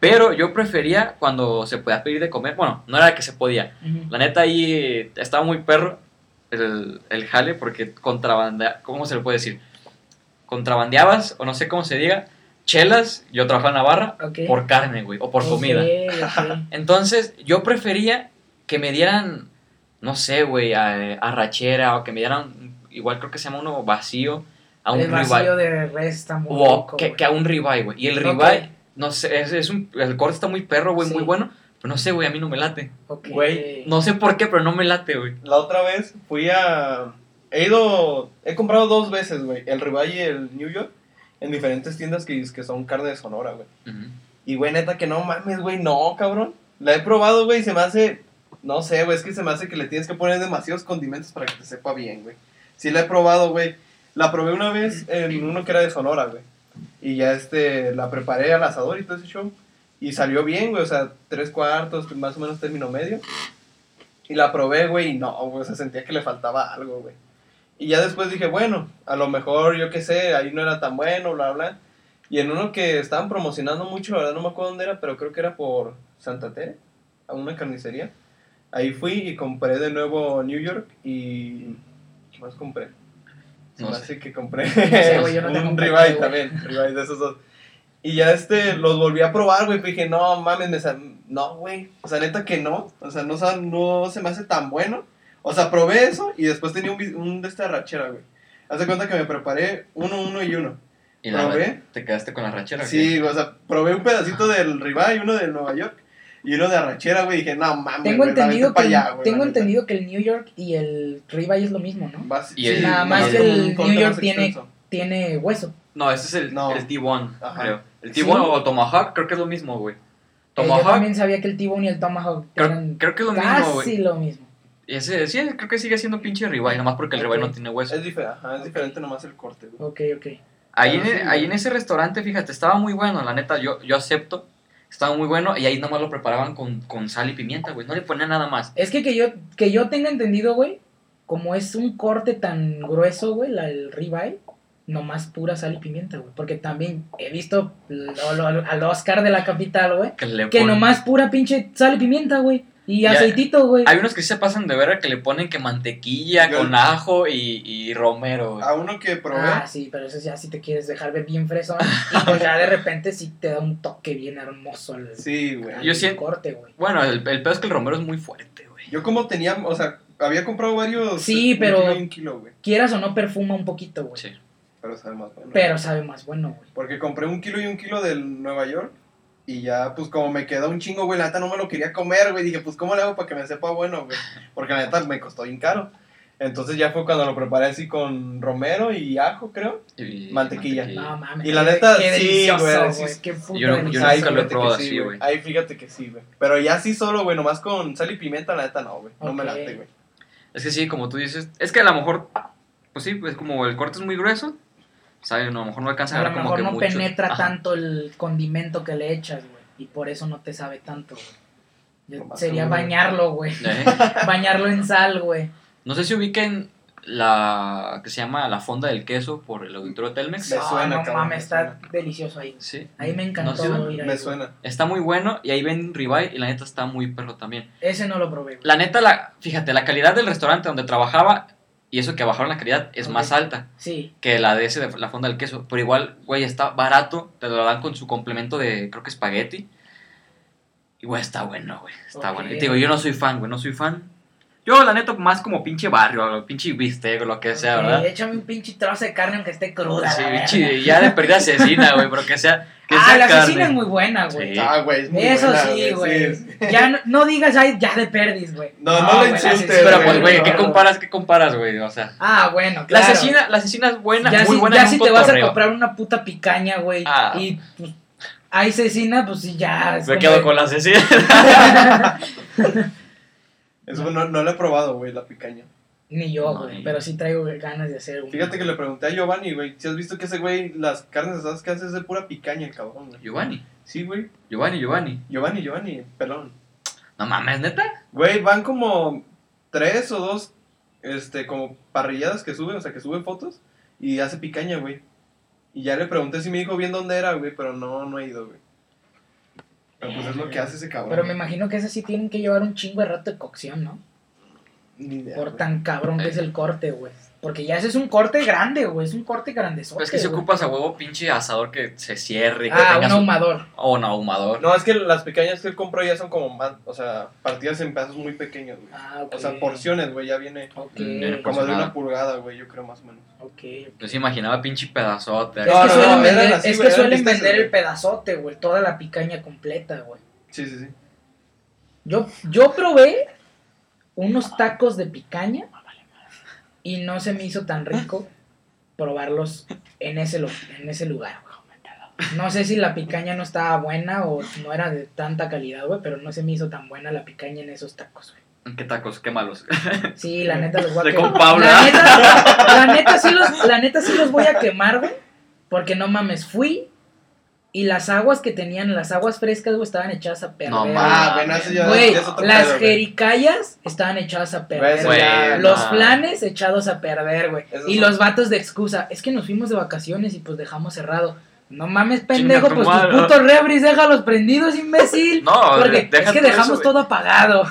pero yo prefería cuando se podía pedir de comer. Bueno, no era que se podía. La neta ahí estaba muy perro el, el jale porque contrabandea, ¿cómo se le puede decir? Contrabandeabas, o no sé cómo se diga, chelas, yo trabajaba en Navarra, Ok. por carne, güey, o por comida. Entonces, yo prefería que me dieran, no sé, güey, a- arrachera o que me dieran, igual creo que se llama uno vacío, a un El vacío ribeye. de res está muy rico, que, a un ribeye, güey. Y el Ok. ribeye, no sé, es, es un, el corte está muy perro, güey, Sí. muy bueno. Pero no sé, güey, a mí no me late. Ok. Güey, No sé por qué, pero no me late, güey. La otra vez fui a... He ido... He comprado dos veces, güey. El ribeye y el New York. En diferentes tiendas que, que son carne de Sonora, güey. Y, güey, neta que no mames, güey. No, cabrón. La he probado, güey, y se me hace... No sé, güey, es que se me hace que le tienes que poner demasiados condimentos para que te sepa bien, güey. Sí la he probado, güey. La probé una vez en uno que era de Sonora, güey. Y ya, este, la preparé al asador y todo ese show. Y salió bien, güey, o sea, tres cuartos, más o menos término medio. Y la probé, güey, y no, güey, o sea, sentía que le faltaba algo, güey. Y ya después dije, bueno, a lo mejor, yo qué sé, ahí no era tan bueno, bla, bla. Y en uno que estaban promocionando mucho, la verdad no me acuerdo dónde era, pero creo que era por Santa Tere, a una carnicería. Ahí fui y compré de nuevo New York y... ¿Qué más compré? No me sé. hace que compré sé, güey, yo no tengo un ribeye también, ribeye de esos dos. Y ya este, los volví a probar, güey, pero dije, no, mames, me no, güey, o sea, neta que no, o sea, no, no se me hace tan bueno. O sea, probé eso y después tenía un, un de esta rachera, güey. Haz de cuenta que me preparé uno, uno y uno. ¿Y la, ¿Probé? te quedaste con la rachera? Sí, o sea, probé un pedacito del ribeye, uno de Nueva York y uno de arrachera, güey, dije, no, mames, Tengo güey, entendido, que, allá, güey, tengo neta. entendido que el New York y el ribeye es lo mismo, ¿no? Vas- Y el- Nada más el- que el New York tiene, tiene hueso. No, ese es el, No. el T1, Ajá. creo. El ¿Sí? T1 o Tomahawk, creo que es lo mismo, güey. Eh, yo Tomahawk, también sabía que el T-Bone y el Tomahawk creo, eran creo que es lo mismo, casi güey. lo mismo. Ese, sí, creo que sigue siendo pinche ribeye, nomás porque el Ok. ribeye no tiene hueso. Es, dife- ajá, es diferente nomás el corte, güey. Ok, ok. Ahí, en, sí, ahí en ese restaurante, fíjate, estaba muy bueno, la neta, yo, yo acepto. Estaba muy bueno y ahí nomás lo preparaban con, con sal y pimienta, güey. No le ponían nada más. Es que que yo, que yo tenga entendido, güey, como es un corte tan grueso, güey, la, el ribeye, nomás pura sal y pimienta, güey. Porque también he visto lo- lo- al Oscar de la capital, güey, Que, nomás pura pinche sal y pimienta, güey. Y Ya. aceitito, güey. Hay unos que sí se pasan de ver que le ponen que mantequilla Yo- con ajo y, y romero, güey. A uno que probé, Ah, sí, pero eso ya si te quieres dejar ver bien fresón. y pues ya de repente sí te da un toque bien hermoso el, sí, güey. Yo siento- corte, güey. Bueno, el, el pedo es que el romero es muy fuerte, güey. Yo como tenía, o sea, había comprado varios. Sí, un pero- kilo y un kilo, güey. Quieras o no perfuma un poquito, güey. Sí. Pero sabe más bueno. Pero sabe más bueno, güey. Porque compré un kilo y un kilo del Nueva York. Y ya, pues como me quedó un chingo, güey, la neta no me lo quería comer, güey. Dije, pues, ¿cómo le hago para que me sepa bueno, güey? Porque la neta me costó bien caro. Entonces ya fue cuando lo preparé así con romero y ajo, creo. Y Mantequilla. No mames. Y la neta, qué sí, güey, sí, Qué puta Yo no- yo nunca Ahí lo he fíjate probado que sí, así, güey. Ahí fíjate que sí, güey. Pero ya sí solo, güey, nomás con sal y pimienta, la neta no, güey. No me late, güey. Es que sí, como tú dices, es que a lo mejor, pues sí, pues como el corte es muy grueso, ¿sabes? A lo mejor no alcanza a agarrar como que no mucho. penetra Ajá. tanto el condimento que le echas, güey. Y por eso no te sabe tanto, güey. Yo- Sería seguro. bañarlo, güey. ¿Eh? Bañarlo en sal, güey. No sé si ubiquen la que se llama la fonda del queso por el auditorio Telmex. Me Ah, suena, no mames, me está suena. delicioso ahí. Sí. Ahí me ¿No encantó ahí, Me güey. suena. Está muy bueno y ahí ven ribeye y la neta está muy perro también. Ese no lo probé, güey. La neta, la, fíjate, la calidad del restaurante donde trabajaba y eso que bajaron la calidad es más alta Sí. que la de ese de la fonda del queso. Pero igual, güey, está barato. Te lo dan con su complemento de, creo que espagueti. Y, güey, está bueno, güey. Está bueno. Y te digo, yo no soy fan, güey, no soy fan. Yo, la neta, más como pinche barrio, pinche bistec o lo que sea, ¿verdad? Échame un pinche trozo de carne aunque esté cruda. Sí, la pinche, ya de perdida asesina, güey, pero que sea, que Ah, sea la carne. asesina es muy buena, güey. Sí. Ah, güey, es muy Eso buena, sí, güey. sí. Ya no, no digas ay, ya de perdis, güey. No, no le la insultes, asesina Pero, es pues, güey, ¿qué comparas? ¿Qué comparas, güey? O sea, Ah, bueno, la claro. asesina, la asesina es buena, ya muy si, buena ya si te vas a comprar una puta picaña, güey, Ah. y pues hay cecina, pues sí, ya. Me como quedo con la asesina. Eso no, no lo he probado, güey, la picaña. Ni yo, güey, pero sí traigo ganas de hacer un. Fíjate que le pregunté a Giovanni, güey, si has visto que ese güey, las carnes asadas que hace es de pura picaña, el cabrón, güey. Giovanni, Sí, güey. Giovanni, Giovanni. Giovanni, Giovanni, perdón. No mames, neta. Güey, van como tres o dos, este, como parrilladas que suben, o sea, que suben fotos y hace picaña, güey. Y ya le pregunté si me dijo bien dónde era, güey, pero no, no he ido, güey. Pero pues es lo que hace ese cabrón. Pero me imagino que esas sí tienen que llevar un chingo de rato de cocción, ¿no? Ni idea, Por tan cabrón que Eh. es el corte, güey. Porque ya ese es un corte grande, güey. Es un corte grandezote. Pues es que si güey. ocupas a huevo pinche asador que se cierre y que Ah, un su... ahumador. O un ahumador. No, es que las picañas que él compró ya son como más, o sea, partidas en pedazos muy pequeños, güey. Ah, ok. O sea, porciones, güey, ya viene Mm, como de una pulgada, güey, yo creo más o menos. ok. Yo se imaginaba pinche pedazote. Es No, que no, suelen no, vender, así, es que suelen vender el pedazote, güey. Toda la picaña completa, güey. Sí, sí, sí. Yo, yo probé unos tacos de picaña y no se me hizo tan rico probarlos en ese, en ese lugar. güey. No sé si la picaña no estaba buena o no era de tanta calidad, güey, pero no se me hizo tan buena la picaña en esos tacos, güey. ¿Qué tacos? Qué malos. Sí, la neta los voy a De quemar. con Paula. La neta, la neta sí los, la neta sí los voy a quemar, güey. Porque no mames, fui y las aguas que tenían, las aguas frescas, güey, estaban echadas a perder. No, mames. Güey, ya es otro las pedo, jericayas estaban echadas a perder. Güey, Los no. planes echados a perder, güey. Y son- los vatos de excusa. Es que nos fuimos de vacaciones y pues dejamos cerrado. No mames, pendejo, pues tus madre. putos refris, déjalos prendidos, imbécil. No, Porque es que todo dejamos eso, todo apagado.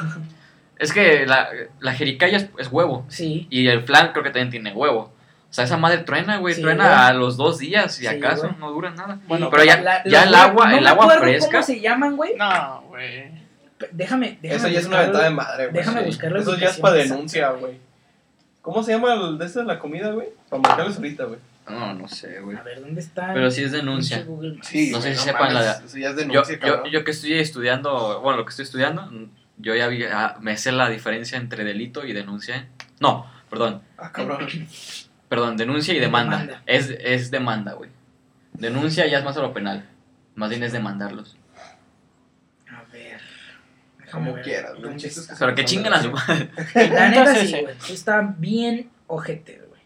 Es que la, la jericaya es, es huevo. Sí. Y el flan creo que también tiene huevo. O sea, esa madre truena, güey. Sí, truena güey. a los dos días, si Sí, acaso. güey. No dura nada. Bueno, pero ya, La- ya el agua, no el agua fresca. ¿Cómo se llaman, güey? No, güey. Déjame, déjame. Eso ya es una buscarlo. ventada de madre, güey. Déjame sí. buscar la Eso ya es para denuncia, güey. ¿Cómo se llama el de esta de la comida, güey? Para marcarles ahorita, güey. No, no sé, güey. A ver, ¿dónde está? Pero sí es denuncia. Maps? No sé si sepan la- Eso ya es Yo, denuncia, yo, cabrón. yo que estoy estudiando, bueno, lo que estoy estudiando, yo ya vi- ah, me sé la diferencia entre delito y denuncia. No, perdón, Ah, cabrón. perdón, denuncia y demanda. Demanda. Es, es demanda, güey. Denuncia ya es más a lo penal. Más bien es demandarlos. A ver. Como ver. quieras, güey. ¿Dónde El chiste es que Pero que nos chinguen a su madre. La neta sí, ese. güey. Está bien ojete, güey.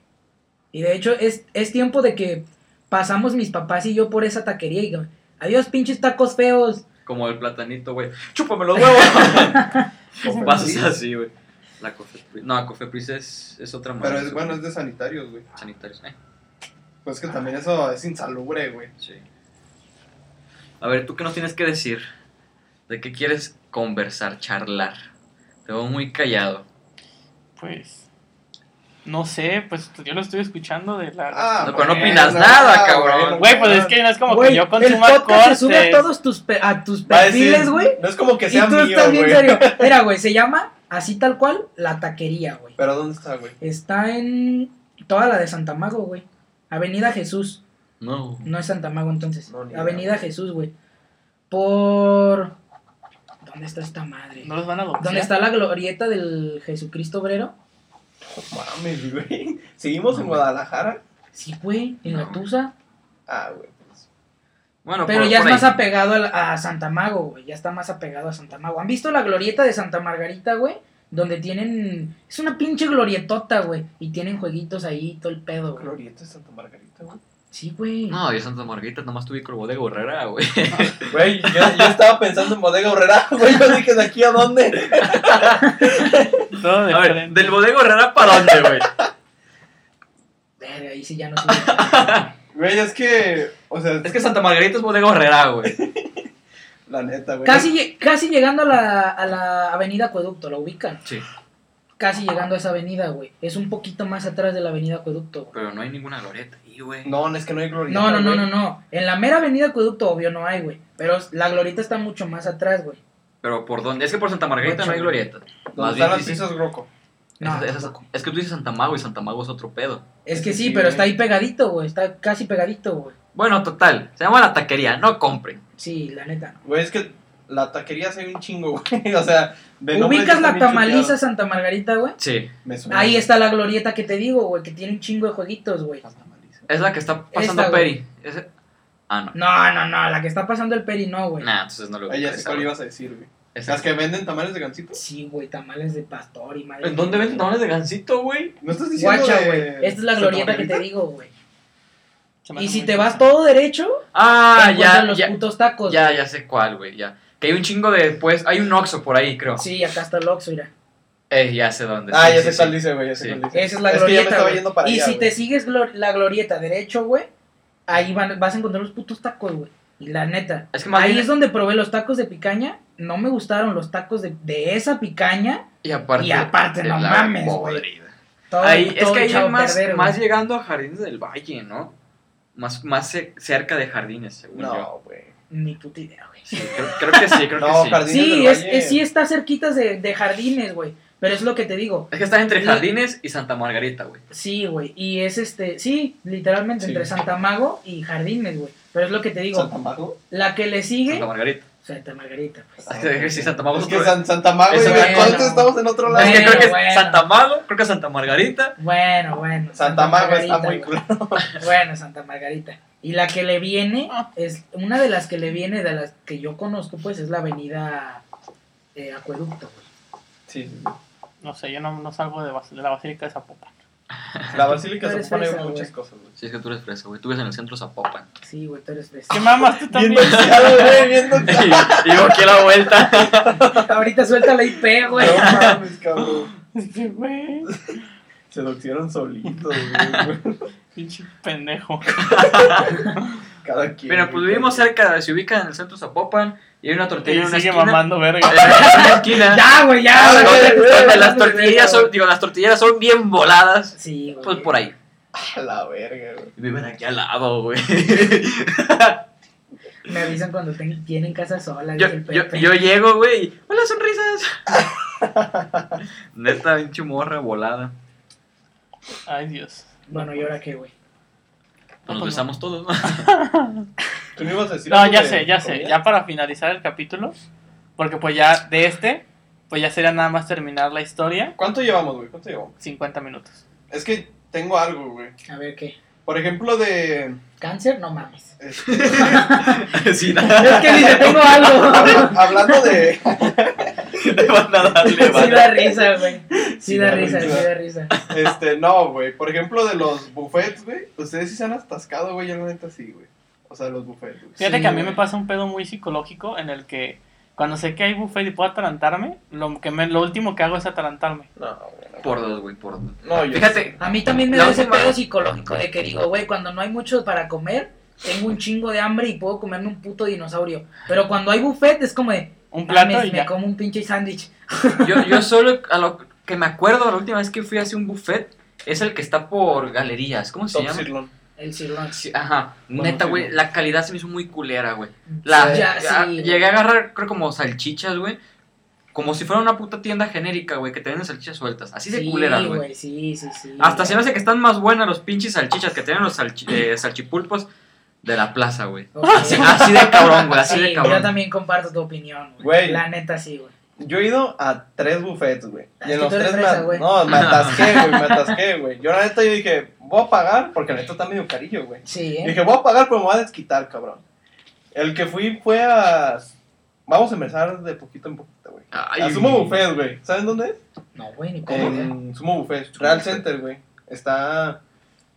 Y de hecho, es, es tiempo de que pasamos mis papás y yo por esa taquería y adiós, pinches tacos feos. Como el platanito, güey. ¡Chúpame los huevos! Cofepris. Pasos así, güey. La Cofepris. No, Cofepris es, es otra Pero madre. es bueno, es de sanitarios, güey. Sanitarios. Eh, Pues que también eso es insalubre, güey. sí. A ver, ¿tú qué nos tienes que decir? ¿De qué quieres conversar, charlar? Te veo muy callado. Pues. No sé, pues yo lo estoy escuchando de la. Ah, No, pero no opinas nada, cabrón. Güey, pues es que no es como que yo el consuma podcast se sube a todos tus, pe- a tus perfiles, güey. No es como que Y sea tú mío, estás bien güey. serio. Mira, güey, se llama así tal cual La Taquería, güey. Pero ¿dónde está, güey? Está en toda la de Santa Mago, güey. Avenida Jesús. No. No es Santa Mago entonces. No, ni Avenida. Jesús, güey. Por... ¿Dónde está esta madre? No los van a. ¿Dónde está la glorieta del Jesucristo obrero? Mames, güey. Seguimos en Guadalajara. Sí, güey, en la No. Tusa. Ah, güey. pues. Bueno, Pero por- ya es más apegado a, Santa Mago, güey. Ya está más apegado a Santa Mago. ¿Han visto la glorieta de Santa Margarita, güey? Donde tienen. Es una pinche glorietota, güey. Y tienen jueguitos ahí, todo el pedo, güey. Glorieta de Santa Margarita, güey. Sí, güey. No, yo Santa Margarita nomás tuve con Bodega Herrera, güey. Güey, yo, yo estaba pensando en Bodega Horrera, güey. Yo dije, ¿de aquí a dónde? Todo A ver. ¿del Bodega Herrera para dónde, güey? Verga, ahí sí ya no sé. Güey, es que. O sea, Es que Santa Margarita es Bodega Herrera, güey. la neta, güey. casi, casi llegando a la, a la avenida Acueducto, ¿la ubican? Sí, Casi llegando a esa avenida, güey. Es un poquito más atrás de la avenida Acueducto, güey. pero no hay ninguna glorieta ahí, güey. No, no es que no hay glorieta. No, no, no, no, no. En la mera avenida Acueducto, obvio, no hay, güey. Pero la glorieta está mucho más atrás, güey. Pero ¿por dónde? Es que por Santa Margarita no hay glorieta. ¿Dónde Más están bien las pizzas Groco? No, es, es- es que tú dices Santa Mago y Santa Mago es otro pedo. Es que Sí, sí, pero güey. está ahí pegadito, güey. Está casi pegadito, güey. Bueno, total. Se llama la taquería, no compren. Sí, la neta. no. Güey, es que la taquería se ve un chingo, güey. O sea, de ¿Ubicas la tamaliza chuteado. Santa Margarita, güey? Sí. Me suena. Ahí está la glorieta que te digo, güey, que tiene un chingo de jueguitos, güey. Es la que está pasando Esta, Peri. Ese- Ah, no. No, no, no, la que está pasando el peri no, güey. Nah, entonces no lo sé esa, cuál ibas a decir, güey. Las que venden tamales de gancito. Sí, güey, tamales de pastor y madre. ¿En dónde venden tamales de gancito, güey? ¿No estás diciendo Guacha, de güey. Esta es la glorieta que te digo, güey. Y si te vas todo derecho, Ah, ya, los ya. putos tacos. Ya, güey. ya sé cuál, güey, ya. Que hay un chingo de, pues, hay un Oxxo por ahí, creo. Sí, acá está el Oxxo, mira. Eh, ya sé dónde. Ah, sí, ya sí, sé cuál sí. dice, güey. Ya sé Sí. cuál dice. Esa es la Es que ya me glorieta, yendo para Y allá, si te sigues la glorieta derecho, güey, ahí van- vas a encontrar los putos tacos, güey. Y la neta, Es que ahí bien- es donde probé los tacos de picaña. No me gustaron los tacos de, de esa picaña. Y aparte, Y aparte, de no la mames, güey. podrida. Todo, Ahí, es todo que ahí es más, perder, más llegando a Jardines del Valle, ¿no? Más, más ce- cerca de Jardines, según yo. No, güey. Ni puta idea, güey. Sí, creo, creo que sí, creo No, que sí. Jardines Sí, del es, Valle. es- sí está cerquitas de, de jardines, güey. Pero es lo que te digo. Es que está entre Jardines y Santa Margarita, güey. Sí, güey. Y es este, sí, literalmente Sí. entre Santa Mago y Jardines, güey. Pero es lo que te digo. ¿Santa Mago? La que le sigue. Santa Margarita. Santa Margarita, pues. Es que sí, Santa Mago Es es que San- Santa Mago, bueno. ¿Cuántos estamos en otro lado? Es que Bueno, creo que es bueno. Santa Mago, creo que Santa Margarita. Bueno, bueno. Santa Mago está Margarita, muy culero. Bueno, Santa Margarita. Y la que le viene, Ah. es una de las que le viene, de las que yo conozco, pues es la avenida eh, Acueducto, güey. Sí, sí, sí. No sé, yo no, no salgo de, de la Basílica de Zapopan. La Basílica eres pone fresa, muchas cosas, güey. Sí, es que tú eres fresa, güey. Tú ves en el centro Zapopan. Sí, güey, tú eres fresa. ¿Qué mamas tú Bien también? doxeado, güey, bien yo aquí a la vuelta. Ahorita suelta la IP, güey. No mames, cabrón. Sí, güey. Se doxearon solitos, güey. Pinche pendejo. Cada quien. Mira, pues vivimos cerca, se ubica en el centro Zapopan y hay una tortilla Y en una sigue esquina. mamando verga. En una esquina. Ya, güey, ya. Güey, donde, donde las tortillas son, digo, las tortilleras son bien voladas. Sí, güey. Pues por ahí. A la verga, güey. Viven aquí al lado, güey. Me avisan cuando ten- tienen casa sola. Yo, yo, yo llego, güey. Hola, sonrisas. Neta, pinche morra volada. Ay, Dios. Bueno, ¿y ahora qué, güey? Pues nos besamos todos, ¿no? ¿Tú me ibas a decir No, ya de sé, ya sé. comida? Ya para finalizar el capítulo. Porque pues ya de este, pues ya sería nada más terminar la historia. ¿Cuánto llevamos, güey? ¿Cuánto llevamos? 50 minutos. Es que tengo algo, güey. A ver, ¿qué? Por ejemplo, de. ¿Cáncer? No mames. este, sí, nada. Es que dice, tengo algo. habla- hablando de. Le van a darle, Sí da risa, güey. Sí Sí da da risa, sí risa. da risa. Este, no, güey. Por ejemplo, de los buffets, güey. Ustedes sí se han atascado, güey. Yo la neta sí, güey. O sea, los buffets. Fíjate Sí, que a mí güey. me pasa un pedo muy psicológico en el que cuando sé que hay buffet y puedo atarantarme, lo, que me, lo último que hago es atarantarme. No, güey. no. Por dos, güey, por dos. No, yo. Fíjate, A mí también me da ese pedo psicológico de que digo, güey, cuando no hay mucho para comer, tengo un chingo de hambre y puedo comerme un puto dinosaurio. Pero cuando hay buffet es como de, Un plato mames, y me como un pinche sándwich. yo, yo solo a lo que me acuerdo la última vez que fui a hacer un buffet es el que está por galerías. ¿Cómo se Top llama? Sirloin. El. Sí, ajá, Bueno, neta, güey, la calidad se me hizo muy culera, güey. La, Ya, ya- sí, llegué a agarrar, creo, como salchichas, güey. Como si fuera una puta tienda genérica, güey, que te venden salchichas sueltas. Así de Sí, culeras, güey. Sí, sí, sí. Hasta se me hace que están más buenas los pinches salchichas que tienen los salchi- eh, salchipulpos de la plaza, güey. Así, así de cabrón, güey, así Sí, de yo cabrón. también comparto tu opinión. Güey. La neta sí, güey. Yo he ido a tres buffets, güey. Es Y en los tres fresa, me, no, me atasqué, güey, me atasqué, güey. Yo la neta yo dije, voy a pagar, porque la neta está medio carillo, güey. Sí, ¿eh? Dije, voy a pagar, pero me voy a desquitar, cabrón. El que fui fue a... Vamos a empezar de poquito en poquito, güey. Ay, A Sumo Buffet, güey. ¿Saben dónde es? No, güey, ni cómo. En Sumo Buffet. Real Center, güey. Está...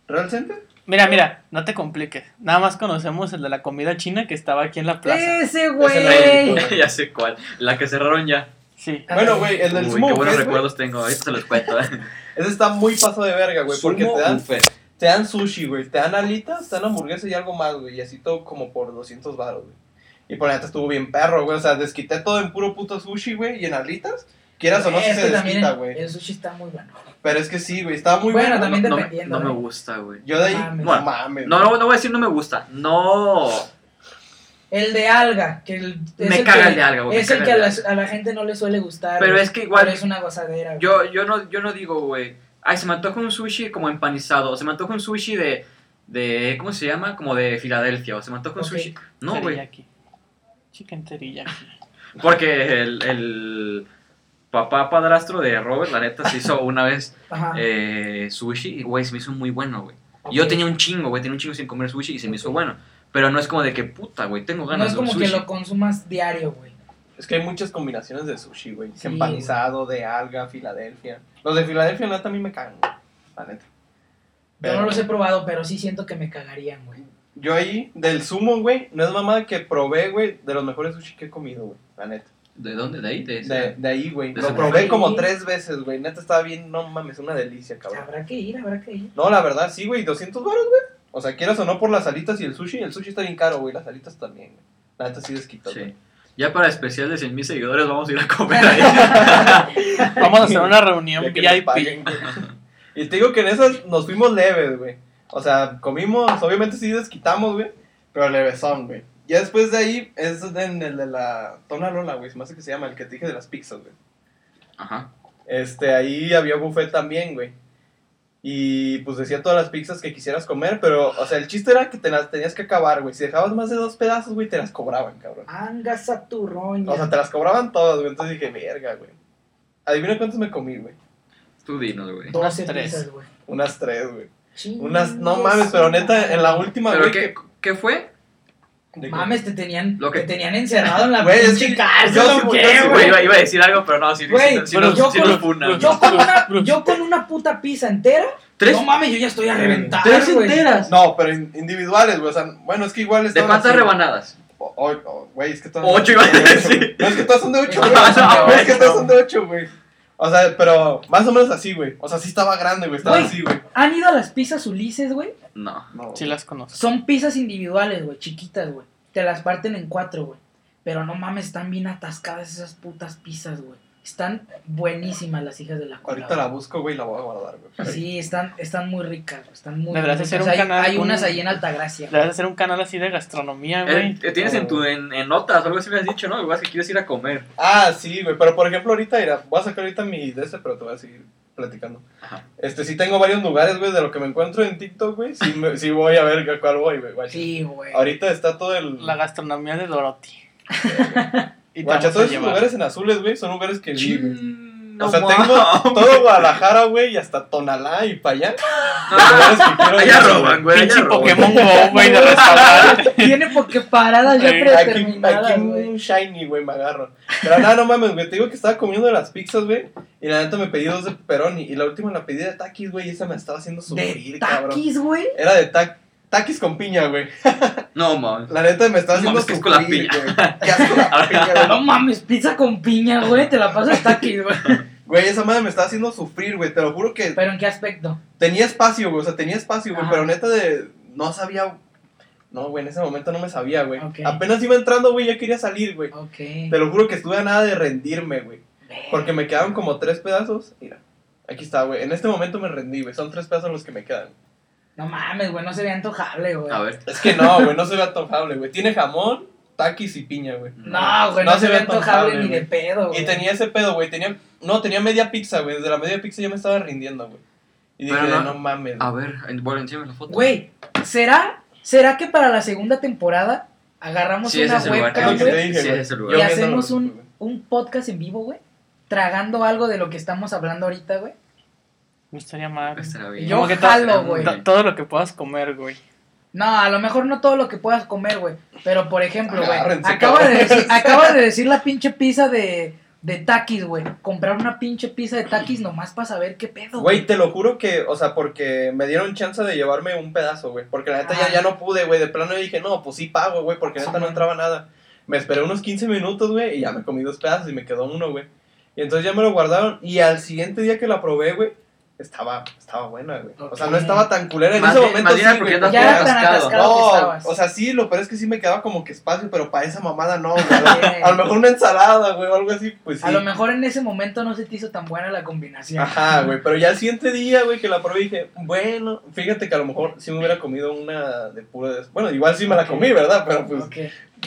¿Real Center? Mira, mira, no te compliques. Nada más conocemos el de la comida china que estaba aquí en la plaza. Ese, güey. ya sé cuál. La que cerraron ya. Sí. Bueno, güey, el del Uy, qué buenos recuerdos tengo. Ahorita se los cuento. eh. Ese está muy paso de verga, güey. Porque te dan, te dan sushi, güey. Te dan alitas, te dan hamburguesa y algo más, güey. Y así todo como por 200 baros, güey. Y por la neta estuvo bien perro, güey. O sea, desquité todo en puro puto sushi, güey. Y en alitas. Quieras o no, si Es se también desquita, güey. El sushi está muy bueno. Pero es que sí, güey. Estaba muy Bueno, bueno. también no, dependiendo, No, me ¿eh? gusta, güey. Yo de ahí, Mames. no mames. No, no, no voy a decir no me gusta. No. El de alga, que el, es Me el caga que- el de alga, güey, Es el que a la, de a la gente no le suele gustar. Pero güey. es que igual- Pero es una gozadera. güey. Yo, yo, no, yo no digo, güey. Ay, se me antoja un sushi como empanizado. O se me antoja un sushi de. de ¿Cómo se llama? Como de Filadelfia. O se me antoja un sushi. No, güey. Teriyaki. Chicken teriyaki. Porque el, el papá padrastro de Robert, la neta, se hizo una vez eh, sushi y, güey, se me hizo muy bueno, güey. Yo tenía un chingo, güey, tenía un chingo sin comer sushi y se me hizo bueno. Pero no es como de que puta, güey, tengo No ganas es de un como que sushi. lo consumas diario, güey. Es que hay muchas combinaciones de sushi, güey. Sí, Empanizado, de alga, Filadelfia. Los de Filadelfia, la neta, a mí me cagan, güey. La neta. Yo no los he probado, pero sí siento que me cagarían, güey. Yo ahí, del sumo, güey, no es mamada que probé, güey, de los mejores sushi que he comido, güey. La neta. ¿De dónde? ¿De ahí? ¿De? De, de ahí, güey. Lo probé como tres veces, güey. Neta estaba bien, no mames, una delicia, cabrón. Habrá que ir, habrá que ir. No, la verdad, sí, güey, 200 baros, güey. O sea, quieras o no por las alitas y el sushi. El sushi está bien caro, güey. Las alitas también, güey. La neta sí desquitó, Sí. Ya para especial de 100 mil seguidores vamos a ir a comer ahí. Vamos a hacer una reunión VIP. paguen, güey. Y te digo que en esas nos fuimos leves, güey. O sea, comimos, obviamente sí desquitamos, güey. Pero levesón, güey. Ya después de ahí es en el de la Tona Lola, güey. Se me hace que se llama, el que te dije de las pizzas, güey. Ajá. Este, ahí había buffet también, güey. Y pues decía todas las pizzas que quisieras comer, pero, o sea, el chiste era que te las tenías que acabar, güey. Si dejabas más de dos pedazos, güey, te las cobraban, cabrón. Angas a tu roña. O sea, te las cobraban todas, güey. Entonces dije, verga, güey. Adivina cuántas me comí, güey. Tú dinos, güey. 12 Unas tres. pizzas, güey. Unas tres, güey. Unas, no mames, pero neta, en la última, ¿Pero güey. qué, qué fue? que- de que- Mames, te tenían, Lo que- te tenían encerrado en la Güey, es que cárcel, yo ¿o sí- qué, yo güey? Iba, iba a decir algo, pero no, si Güey, si pero nos- yo si con- nos. Yo con, una, yo con una puta pizza entera. ¿Tres? No mames, yo ya estoy a reventar. ¿Tres güey. enteras? No, pero in- individuales, güey. O sea, bueno, es que igual ¿De estaban cuántas rebanadas? O- Güey, es que todas Ocho, iba a de decir. No, es que todas son de ocho, güey. No, es que todas son de ocho, güey. O sea, pero más o menos así, güey. O sea, sí estaba grande, güey. Estaba Güey. así, güey. ¿Han ido a las pizzas Ulises, güey? No. No. Sí las conozco. Son pizzas individuales, güey, chiquitas, güey. Te las parten en cuatro, güey. Pero no mames, están bien atascadas esas putas pizzas, güey. Están buenísimas las hijas de la cola. Ahorita la busco, güey, y la voy a guardar, güey. Sí, están, están muy ricas, güey. Están muy Deberías muy hacer ricas. un hay, canal, hay un- unas ahí en Altagracia. Debes hacer un canal así de gastronomía, güey. Eh, eh, tienes en, tu, en, en notas, algo así me has dicho, ¿no? Igual que quieres ir a comer. Ah, sí, güey. Pero por ejemplo, ahorita, mira, voy a sacar ahorita mi de este, pero te voy a seguir platicando. Ajá. Este, sí tengo varios lugares, güey, de lo que me encuentro en TikTok, güey. Sí, me- sí voy a ver a cuál voy, güey. Sí, güey. Ahorita está todo el. La gastronomía de Dorothy. Y Guacha, todos esos lugares en azules, güey, son lugares que vi, güey. Chin, O no sea, tengo todo Guadalajara, güey, y hasta Tonalá y para allá. No, Lugares que quiero allá roban, güey. allá Pinche roban. Pokémon Go, güey, de restaurante. Tiene porque paradas ya Sí, Aquí, predeterminadas, aquí güey. un shiny, güey, me agarro. Pero nada, no mames, güey. Te digo que estaba comiendo de las pizzas, güey. Y la neta me pedí dos de pepperoni. Y la última la pedí de takis, güey. Y esa me estaba haciendo sufrir, De cabrón. taquis, güey. Era de ta takis con piña, güey. No, mames. La neta me estaba No haciendo mames, qué asco la sufrir, piña. güey. Qué asco la piña, güey. No mames, pizza con piña, güey. Te la pasas taquis, güey. Güey, esa madre me estaba haciendo sufrir, güey. Te lo juro que Pero en qué aspecto? tenía espacio, güey. O sea, tenía espacio, güey. Ajá. Pero neta de. No sabía. No, güey, en ese momento no me sabía, güey. Apenas iba entrando, güey, ya quería salir, güey. Ok. Te lo juro que estuve a nada de rendirme, güey. Porque me quedaban como tres pedazos. Mira, aquí está, güey. En este momento me rendí, güey. Son tres pedazos los que me quedan. No mames, güey, no se ve antojable, güey. A ver. Es que no, güey, no se ve antojable, güey. Tiene jamón, taquis y piña, güey. No, güey, no, No se se ve antojable antojable, ni de pedo, güey. Y tenía ese pedo, güey. Tenía. No, tenía media pizza, güey. Desde la media pizza ya me estaba rindiendo, güey. Y dije, no- no, mames. A ver, en- bueno, enséñame la foto. Güey, ¿será, ¿será que para la segunda temporada agarramos Sí, una webcam, güey? Sí, Yo. Y hacemos un- un podcast en vivo, güey? Tragando algo de lo que estamos hablando ahorita, güey. No estaría mal. Estará bien. Yo que jalo, güey. to- Todo lo que puedas comer, güey. No, a lo mejor no todo lo que puedas comer, güey. Pero, por ejemplo, güey, acaba de, decir, acaba de decir la pinche pizza de, de taquis, güey. Comprar una pinche pizza de taquis nomás para saber qué pedo, Güey, te lo juro que, o sea, porque me dieron chance de llevarme un pedazo, güey. Porque la neta ya, ya no pude, güey. De plano dije, no, pues sí pago, güey, porque Sí, neta no entraba nada. Me esperé unos 15 minutos, güey, y ya me comí dos pedazos y me quedó uno, güey. Y entonces ya me lo guardaron. Y al siguiente día que la probé, güey, estaba, estaba buena, güey. O sea, no estaba tan culera. En Más ese bien- momento más sí, porque Ya era tan atascado. No, o sea, sí, lo peor es que sí me quedaba como que espacio, pero para esa mamada no, güey. A lo mejor una ensalada, güey, o algo así, pues sí. A lo mejor en ese momento no se te hizo tan buena la combinación. Ajá, güey, pero ya el siguiente día, güey, que la probé dije, bueno, fíjate que a lo mejor sí me hubiera comido una de pura... des- Bueno, igual sí me la comí, ¿verdad? Pero pues,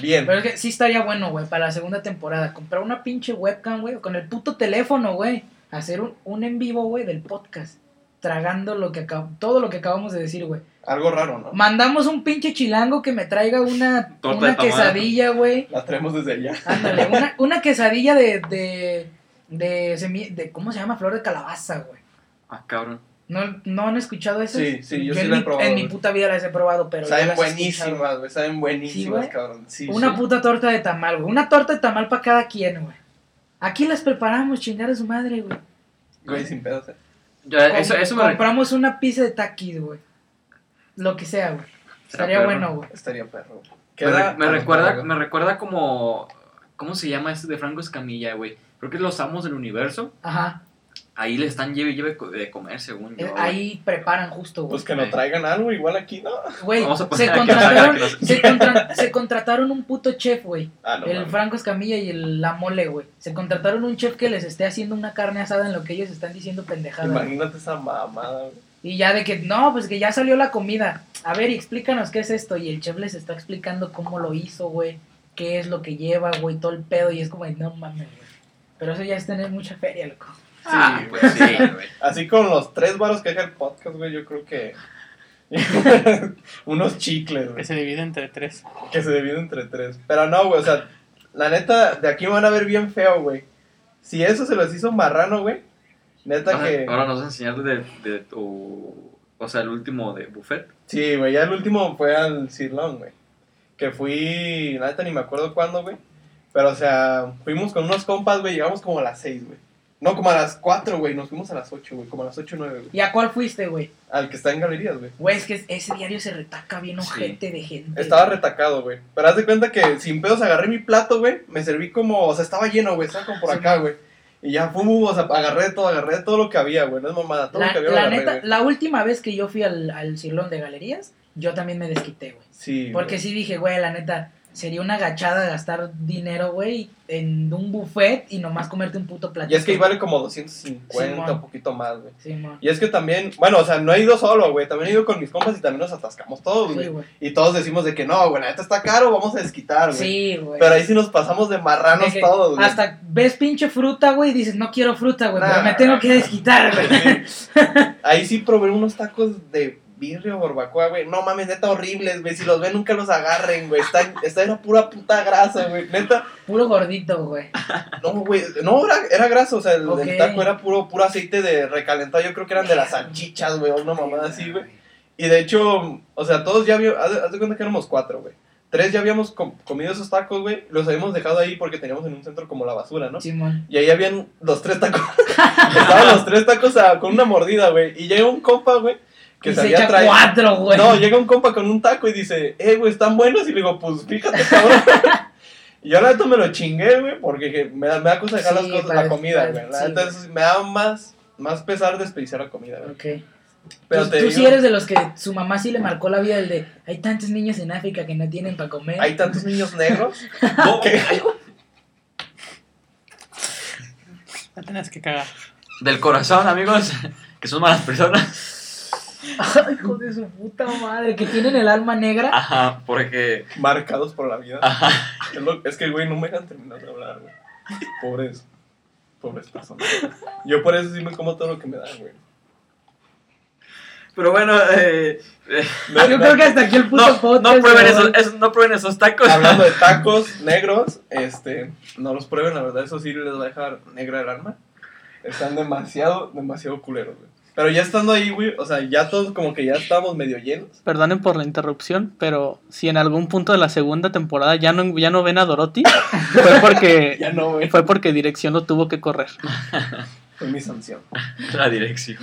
bien. Pero es que sí estaría bueno, güey, para la segunda temporada. Comprar una pinche webcam, güey, con el puto teléfono, güey. Hacer un, un en vivo, güey, del podcast. Tragando lo que acab- todo lo que acabamos de decir, güey. Algo raro, ¿no? Mandamos un pinche chilango que me traiga una, Torta una de tamal. quesadilla, güey. La traemos desde allá. Ándale, una, una quesadilla de, de, de, semi- de, ¿cómo se llama? Flor de calabaza, güey. Ah, cabrón. ¿No, ¿No han escuchado eso? Sí, sí, yo sí en la he probado, En mi puta vida las he probado, pero Saben las buenísimas, güey, saben Sí, buenísimas, güey. cabrón. Sí, Una sí. puta torta de tamal, güey. Una torta de tamal para cada quien, güey. Aquí las preparamos, chingar a su madre, güey. Güey, sin pedos, eh. Ya, Com- eso, eso me, Compramos una pizza de taquis, güey. Lo que sea, güey. Estaría perro. bueno, güey. Estaría perro. me, re- me recuerda, me recuerda como... ¿Cómo se llama este de Franco Escamilla, güey? Creo que es Los Amos del Universo. Ajá. Ahí le están lleve y lleve de comer, según yo. Eh, güey. Ahí preparan justo, güey. Pues que nos traigan algo, igual aquí, ¿no? Güey, se contrataron, se, contra- se contrataron un puto chef, güey. Ah, no, el. Franco Escamilla y el La Mole, güey. Se contrataron un chef que les esté haciendo una carne asada en lo que ellos están diciendo pendejada. güey. Imagínate esa mamada, güey. Y ya de que, no, pues que ya salió la comida. A ver, explícanos qué es esto. Y el chef les está explicando cómo lo hizo, güey. Qué es lo que lleva, güey, todo el pedo. Y es como, no mames, güey. Pero eso ya es tener mucha feria, loco. Ah, Sí, pues sí, güey. Así con los tres varos que deja el podcast, güey, yo creo que. Unos chicles, Que güey. se divide entre tres. Que se dividen entre tres. Pero no, güey, o sea, la neta, de aquí me van a ver bien feo, güey. Si eso se los hizo marrano, güey. Neta Ahora, que. ahora nos vas a enseñar de, de tu... O sea, el último de Buffet. Sí, güey, ya el último fue al Cirlón, güey. Que fui, la neta ni me acuerdo cuándo, güey. Pero, o sea, fuimos con unos compas, güey, llegamos como a las 6, güey. No, como a las 4, güey, nos fuimos a las 8, güey, como a las 8 o 9, güey. ¿Y a cuál fuiste, güey? Al que está en galerías, güey. Güey, es que ese diario se retaca bien Sí. ojete de gente. Estaba güey. retacado, güey. Pero haz de cuenta que sin pedos agarré mi plato, güey. Me serví como, o sea, estaba lleno, güey. Estaba como por Sí, acá, güey. Y ya fuimos, o sea, agarré todo, agarré todo lo que había, güey. No es mamada, todo lo La, que había lo la agarré, neta, güey. la última vez que yo fui al, al Cirlón de Galerías, yo también me desquité, güey. Sí. Porque güey. sí dije, güey, la neta, sería una gachada gastar dinero, güey, en un buffet y nomás comerte un puto platito. Y es que ahí vale como 250, Simón. un poquito más, güey. Sí. Y es que también, bueno, o sea, no he ido solo, güey. También he ido con mis compas y también nos atascamos todos, Sí, güey. güey. y todos decimos de que no, güey, neta está caro, vamos a desquitar, güey. Sí, güey. Pero ahí sí nos pasamos de marranos que todos, güey. Hasta ves pinche fruta, güey, y dices, no quiero fruta, güey, pero me tengo que desquitar, güey. Sí. Ahí sí probé unos tacos de birria o barbacoa, güey. No mames, neta horribles, güey. Si los ven, nunca los agarren, güey. Está, está era pura puta grasa, güey. Neta, Puro gordito, güey. no, güey. No, era, era grasa, o sea, el, taco era puro, puro aceite de recalentado. Yo creo que eran de las salchichas, güey, una mamada así, güey. Y de hecho, o sea, todos ya habíamos, haz, de- haz de cuenta que éramos cuatro, güey. Tres ya habíamos com- comido esos tacos, güey. Los habíamos dejado ahí porque teníamos en un centro como la basura, ¿no? Simón. Y ahí habían los tres tacos. Estaban los tres tacos a- con una mordida, güey. Y llega un compa, güey, que y se se había echa traído. cuatro, güey. No, llega un compa con un taco y dice, eh, güey, están buenos. Y le digo, pues fíjate, cabrón. y yo la neta me lo chingué, güey, porque que me da, me da cosa dejar Sí, las cosas, la comida, güey. La sí, neta güey. es- me da más, más pesar desperdiciar la comida, güey. Ok. Pero tú, te tú digo, sí eres de los que su mamá sí le marcó la vida el de hay tantos niños en África que no tienen para comer. hay tantos niños negros. No, ¿Qué? La tenés que cagar. Del corazón, amigos, que son malas personas. Ay, hijo de su puta madre, que tienen el alma negra. Ajá, porque... marcados por la vida. Ajá. Es, lo- es que, güey, no me dejan terminar de hablar, güey. Pobres, pobres personas. Yo por eso sí me como todo lo que me dan, güey. Pero bueno, eh, eh, No, Yo no, creo que hasta aquí el puto no, podcast. no, prueben de esos, hoy. esos- no prueben esos tacos. Hablando de tacos negros, este, no los prueben, la verdad, eso sí les va a dejar negra el alma. Están demasiado, demasiado culeros, güey. Pero ya estando ahí, güey, o sea, ya todos como que ya estábamos medio llenos. Perdonen por la interrupción, pero si en algún punto de la segunda temporada ya no, ya no ven a Dorothy, fue porque, Ya no, güey. fue porque dirección lo tuvo que correr. Fue mi sanción. La dirección.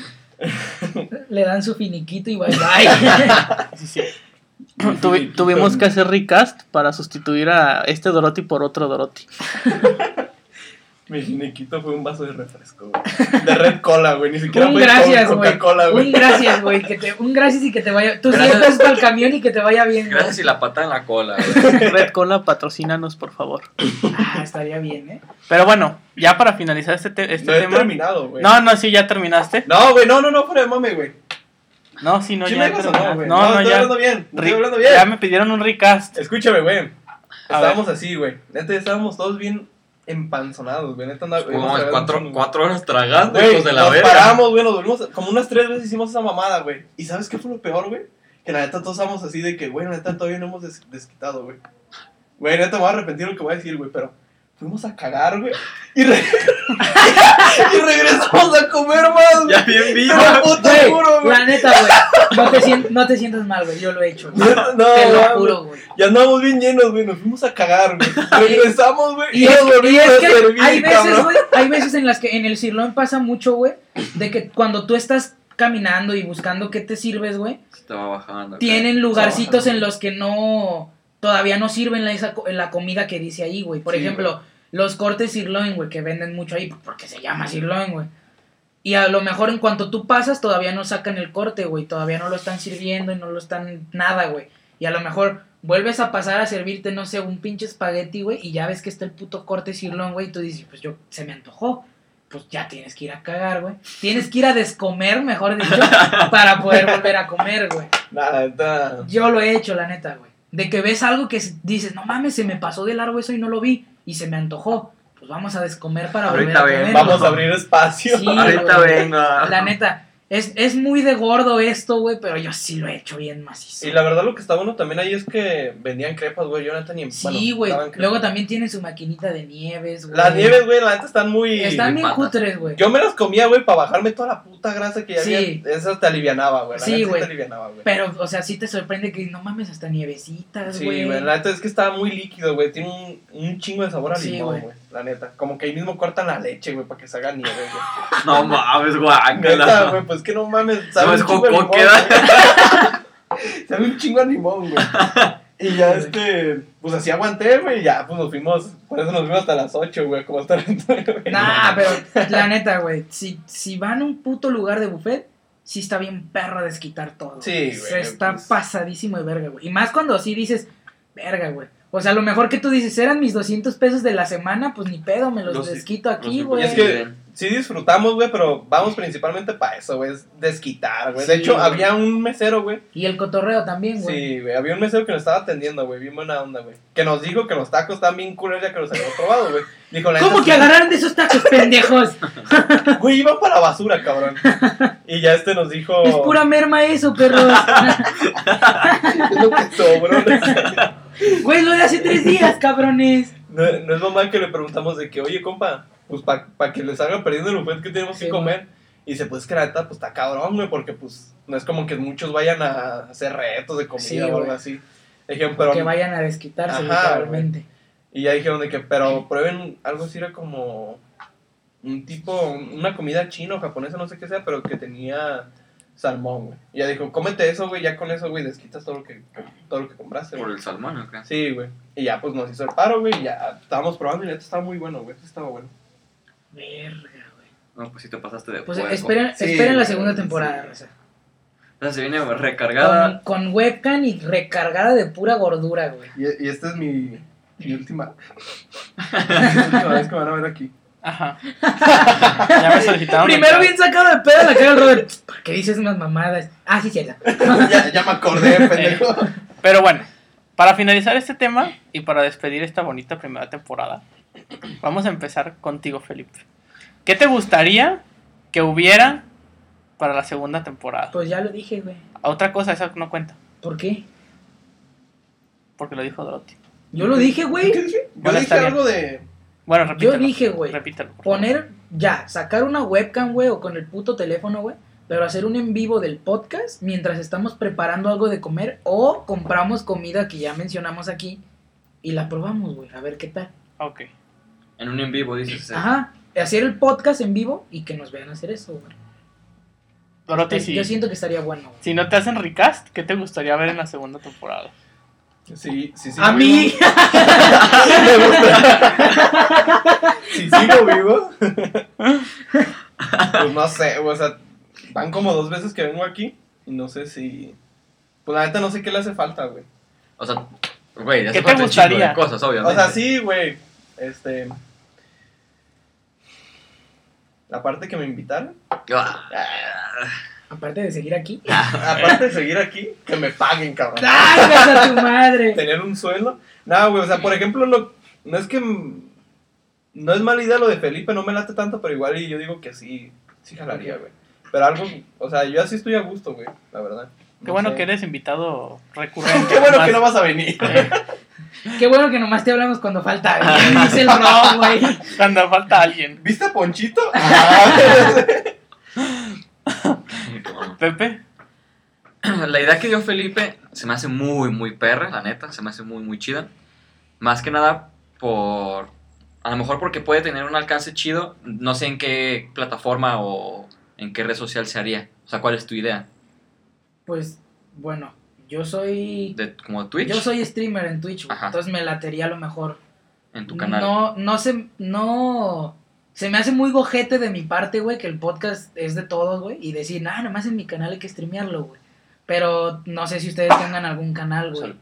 Le dan su finiquito y bye bye. Sí, sí. Tuvi- tuvimos que hacer recast para sustituir a este Dorothy por otro Dorothy. Mi ginequito fue un vaso de refresco, güey. De Red Cola, güey. Ni siquiera un fue gracias, con güey. Un güey. gracias, güey. que te- Un gracias y que te vaya. Tus 100 Gracias. pesos para el camión y que te vaya bien, güey. Gracias y la patada en la cola. güey. Red Cola, patrocínanos, por favor. Ah, estaría bien, ¿eh? Pero bueno, ya para finalizar este, te- este No he tema. terminado, güey. No, no, sí, ya terminaste. No, güey, no, no, no, fuera de mame, güey. No, sí, no, ¿Sí ya he terminado. no, güey? No, no, estoy ya. hablando bien. no Estoy hablando bien. Ya me pidieron un recast. Escúchame, güey. Estábamos así, güey. Neta, estábamos todos bien empanzonados, güey. Neta, andaba- Como cuatro, cuatro horas tragando, Güey, hijos de la nos verga. paramos, güey, nos volvimos, como unas tres veces hicimos esa mamada, güey. ¿Y sabes qué fue lo peor, güey? Que la neta todos estábamos así de que, güey, la neta todavía no hemos des- desquitado, güey. Güey, neta me voy a arrepentir lo que voy a decir, güey, pero fuimos a cagar, güey. Y, re- y regresamos a comer más, güey. Ya bien vivo. Te Güey, juro, güey. la neta, güey. No te, sien- no te sientas mal, güey. Yo lo he hecho. güey. No, te lo güey. juro, güey. Ya andamos bien llenos, güey. Nos fuimos a cagar, güey. Regresamos, güey. Y nos es, y es que servir, hay veces, cabrón. güey, hay veces en las que en el sirloin pasa mucho, güey, de que cuando tú estás caminando y buscando qué te sirves, güey, Se Estaba bajando. acá. tienen lugarcitos bajando. en los que no todavía no sirven la, esa la comida que dice ahí, güey. Por Sí, ejemplo, los cortes sirloin, güey, que venden mucho ahí porque se llama sirloin, güey. Y a lo mejor en cuanto tú pasas todavía no sacan el corte, güey, todavía no lo están sirviendo y no lo están nada, güey. Y a lo mejor vuelves a pasar a servirte, no sé, un pinche espagueti, güey, y ya ves que está el puto corte sirloin, güey, y tú dices, pues yo, se me antojó. Pues ya tienes que ir a cagar, güey. Tienes que ir a descomer, mejor dicho, para poder volver a comer, güey. Yo lo he hecho, la neta, güey. De que ves algo que dices, no mames, se me pasó de largo eso y no lo vi. Y se me antojó. Pues vamos a descomer para Ahorita volver a ven, comer. Vamos a abrir espacio. Sí, Ahorita vengo. La neta, es, es muy de gordo esto, güey, pero yo sí lo he hecho bien macizo. Y la verdad lo que está bueno también ahí es que vendían crepas, güey. Yo neta ni en Sí, bueno, güey. crepas. Luego también tiene su maquinita de nieves, güey. Las nieves, güey, la neta están muy. Están bien cutres, güey. Yo me las comía, güey, para bajarme toda la puta grasa que ya Sí. había. Eso te alivianaba, güey. Sí, güey. te alivianaba, güey. Pero, o sea, sí te sorprende que no mames hasta nievecitas, Sí, güey. güey. La neta es que estaba muy líquido, güey. Tiene un, un chingo de sabor a Sí, limón, güey. La neta. Como que ahí mismo cortan la leche, güey, para que se haga nieve, güey. No mames, Neta, guácala. güey, pues que no mames. No, Sabe es un chingo a coco, limón, queda. güey. Sabe un chingo a limón, güey. Y ya este, pues así aguanté, güey, y ya, pues nos fuimos, por eso nos fuimos hasta las 8, güey, como hasta las. Nah, pero la neta, güey. Si, si van a un puto lugar de buffet, sí está bien perro desquitar todo. Sí, Se güey, está pues. pasadísimo de verga, güey. Y más cuando sí dices, verga, güey. O sea, lo mejor que tú dices, eran mis 200 pesos de la semana, pues ni pedo, me los, Los- desquito aquí, güey. Y es que sí disfrutamos, güey, pero vamos principalmente para eso, güey, es desquitar, güey. De hecho, había un mesero, güey. Y el cotorreo también, güey. Sí, güey, había un mesero que nos estaba atendiendo, güey, bien buena onda, güey. Que nos dijo que los tacos estaban bien culeros ya que los habíamos probado, güey. Dijo, la ¿Cómo que agarraron de esos tacos, pendejos? Güey, iban para la basura, cabrón. Y ya este nos dijo... Es pura merma eso, perros. Es lo que sobró. Güey, lo de hace tres días, cabrones. No, no es normal que le preguntamos de que, oye, compa, pues para que les haga perdiendo el buffet que tenemos Sí, que comer. Y dice, pues que la neta, pues está cabrón, güey, porque pues no es como que muchos vayan a hacer retos de comida Sí, o algo así. Dijeron, pero... que vayan a desquitarse, Ajá, literalmente. Y ya dijeron de que, pero prueben algo así, era como un tipo, una comida china o japonesa, no sé qué sea, pero que tenía salmón, güey. Y ya dijo, cómete eso, güey, ya con eso, güey, desquitas todo lo que, todo lo que compraste, Por güey. el salmón, ¿o qué? Sí, güey. Y ya, pues nos hizo el paro, güey, y ya estábamos probando y neta estaba muy bueno, güey, estaba bueno. Verga, güey. No, pues sí te pasaste de Pues esperen, Sí, esperen la segunda sí. temporada, raza. O sea, se viene recargada. Con, con webcam y recargada de pura gordura, güey. Y, y esta es mi, mi última. mi última vez que me van a ver aquí. Ajá. Ya me solicitaron. Primero bien sacado de pedo la cara del Robert. ¿Por qué dices unas mamadas? Ah, sí, cierto. ya, ya me acordé, pendejo. Pero bueno, para finalizar este tema y para despedir esta bonita primera temporada, vamos a empezar contigo, Felipe. ¿Qué te gustaría que hubiera para la segunda temporada. Pues ya lo dije, güey. Otra cosa, esa no cuenta, ¿Por qué? porque lo dijo Dorothy. Yo lo dije, güey. ¿Qué dije? Yo dije algo de. Bueno, repítelo. Yo dije, güey. Poner, ya, sacar una webcam, güey, o con el puto teléfono, güey. Pero hacer un en vivo del podcast mientras estamos preparando algo de comer o compramos comida que ya mencionamos aquí y la probamos, güey. A ver qué tal. Ok. En un en vivo, dices. Ajá. Hacer el podcast en vivo y que nos vean hacer eso, güey. Yo siento que estaría bueno. güey. si no te hacen recast, ¿qué te gustaría ver en la segunda temporada? Sí, sí, sí. a mí. Me gusta. si sigo vivo. pues no sé, o sea, van como dos veces que vengo aquí y no sé si. Pues la neta no sé qué le hace falta, güey. O sea, güey, ya ¿Qué se te falta un chingo gustaría? de cosas, O obviamente. sea, sí, güey. Este. La parte que me invitaron. Ah, Aparte de seguir aquí. Aparte de seguir aquí, que me paguen, cabrón. ¡Ay, a tu madre! Tener un sueldo. Nada, güey, o sea, por ejemplo, lo, no es que. mm, No es mala idea lo de Felipe, no me late tanto, pero igual y yo digo que sí, sí jalaría, güey. Pero algo, o sea, yo así estoy a gusto, güey, la verdad. Qué No bueno sé. que eres invitado recurrente. Qué bueno que no vas a venir. Qué bueno que nomás te hablamos cuando falta alguien. Dice el bro, güey. Cuando falta alguien. ¿Viste a Ponchito? Ah. Pepe, La idea que dio Felipe se me hace muy, muy perra, la neta, se me hace muy, muy chida. Más que nada por... A lo mejor porque puede tener un alcance chido, no sé en qué plataforma o en qué red social se haría. O sea, ¿cuál es tu idea? Pues, bueno, yo soy. De, como Twitch, Yo soy streamer en Twitch. Ajá. Entonces me latería a lo mejor. en tu canal. No, no se. No. Se me hace muy gojete de mi parte, güey, que el podcast es de todos, güey. Y decir, nah, nomás en mi canal hay que streamearlo, güey. Pero no sé si ustedes tengan algún canal, güey.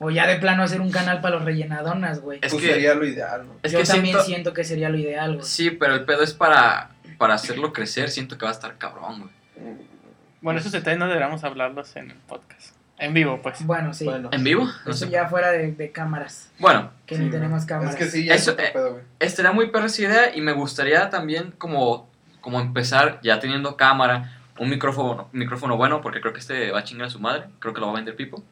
O ya de plano hacer un canal para los rellenadonas, güey. Es Pues que- sería lo ideal, ¿no? Es Yo que también siento... siento que sería lo ideal, güey. Sí, pero el pedo es para, para hacerlo crecer, siento que va a estar cabrón, güey. bueno, esos detalles no deberíamos hablarlos en el podcast. En vivo, pues. Bueno, sí. Bueno, ¿En vivo? No Eso sé. ya fuera de, de cámaras. Bueno, Que Sí, ni tenemos cámaras. es que sí, ya Eso, eh, pedo, güey. estaría muy perra esa idea y me gustaría también como, como empezar ya teniendo cámara, un micrófono, un micrófono bueno, porque creo que este va a chingar a su madre, creo que lo va a vender Pipo.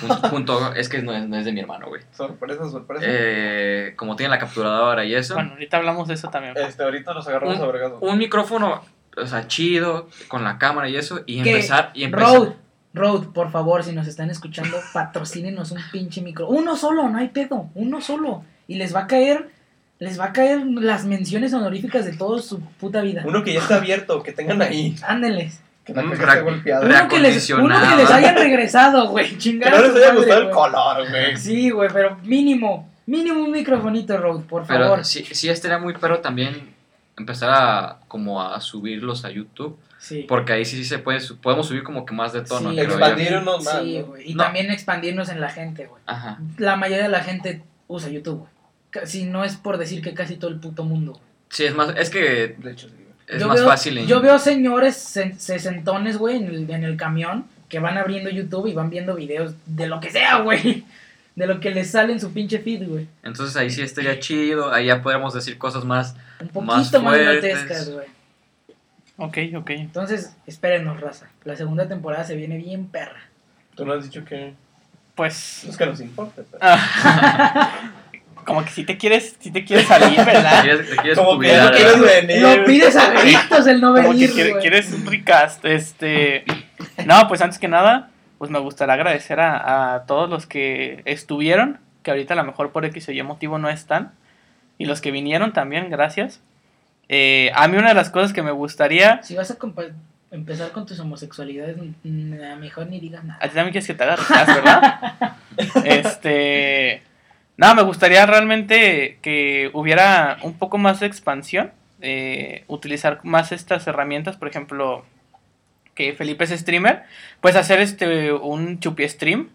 Junto, junto- es que no es, no es de mi hermano, güey. Sorpresa, sorpresa. Eh, como tiene la capturadora y eso, Bueno, ahorita hablamos de eso también. Este, ahorita nos agarramos a vergazo. un micrófono, o sea, chido, con la cámara y eso, y ¿Qué? empezar, y empezar. Road, Road, por favor, si nos están escuchando, patrocínenos un pinche micro. Uno solo, no hay pedo, uno solo. Y les va a caer, les va a caer las menciones honoríficas de toda su puta vida. Uno que ya está abierto, que tengan ahí. Ándenles. Que esté golpeada. ra- Uno que, les, uno que les hayan regresado, güey. Que Chingar no les haya gustado el color, güey. Sí, güey, pero mínimo, mínimo un microfonito, Road, por Pero favor. sí, sí estaría muy perro también empezar a como a subirlos a YouTube. Sí. Porque ahí sí, sí se puede, podemos subir como que más de tono. Sí, creo yo. Expandir unos más. Sí, güey. Y No. también expandirnos en la gente, güey. Ajá. La mayoría de la gente usa YouTube, güey. Si no es por decir que casi todo el puto mundo. güey. Sí, es más, es que De hecho, sí, güey. es Yo más veo- fácil en Yo veo señores se- sesentones, güey, en el, en el camión que van abriendo YouTube y van viendo videos de lo que sea, güey. De lo que les sale en su pinche feed, güey. Entonces ahí sí estaría chido, ahí ya podríamos decir cosas más. Un Más poquito más, fuertes. grotescas, güey. Ok, ok. Entonces, espérenos, raza. La segunda temporada se viene bien perra. Tú no has dicho que. Pues. No es que nos importe, pero. ah, como que si te quieres, si te quieres salir, ¿verdad? ¿Quieres, te quieres Como que no quieres venir. Lo pides a gritos el no Como que venir, quiere- güey. quieres un recast. Este. No, pues antes que nada, pues me gustaría agradecer a, a todos los que estuvieron, que ahorita a lo mejor por X o Y motivo no están. Y los que vinieron también, gracias. Eh, a mí una de las cosas que me gustaría. Si vas a empezar con tus homosexualidades, a mejor ni digas A nada. ti también quieres que te haga recast, ¿verdad? este. No, me gustaría realmente que hubiera un poco más de expansión. eh, utilizar más estas herramientas, por ejemplo, que Felipe es streamer, pues hacer este un chupi stream.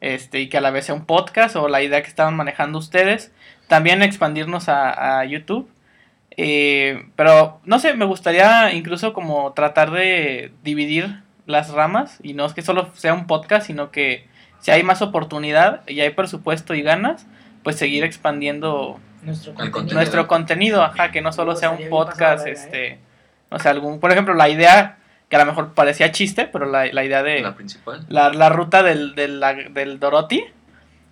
Este, y que a la vez sea un podcast o la idea que estaban manejando ustedes. También expandirnos a, a YouTube. Eh, pero no sé, me gustaría incluso como tratar de dividir las ramas y no es que solo sea un podcast, sino que si hay más oportunidad y hay presupuesto y ganas, pues seguir expandiendo Nuestro contenido. contenido. nuestro contenido, ajá, que no solo sea un podcast, verga, este, no sé, algún, por ejemplo, la idea que a lo mejor parecía chiste, pero la, la idea de La principal. la, la ruta del, del, del Dorothy,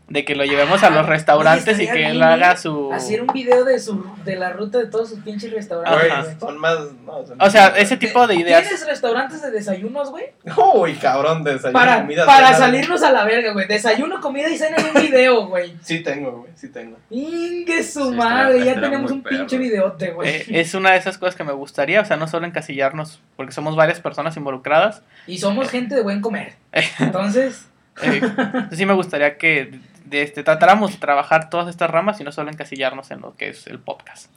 de que lo llevemos a los Ah, restaurantes y que él haga ¿eh? su... Hacer un video de su de la ruta de todos sus pinches restaurantes. Güey, Ajá. son más. No, son- O sea, ese tipo de ideas... ¿Tienes restaurantes de desayunos, güey? Uy, cabrón, desayuno, Para, comida, para cena. salirnos a la verga, güey. Desayuno, comida y cena en un video, güey. Sí tengo, güey, sí tengo. Ingue su Sí, madre, ya tenemos un perro. pinche videote, güey. eh, es una de esas cosas que me gustaría, o sea, no solo encasillarnos, porque somos varias personas involucradas, Y somos gente de buen comer. Entonces, Eh, entonces sí me gustaría que de este, tratáramos de trabajar todas estas ramas y no solo encasillarnos en lo que es el podcast.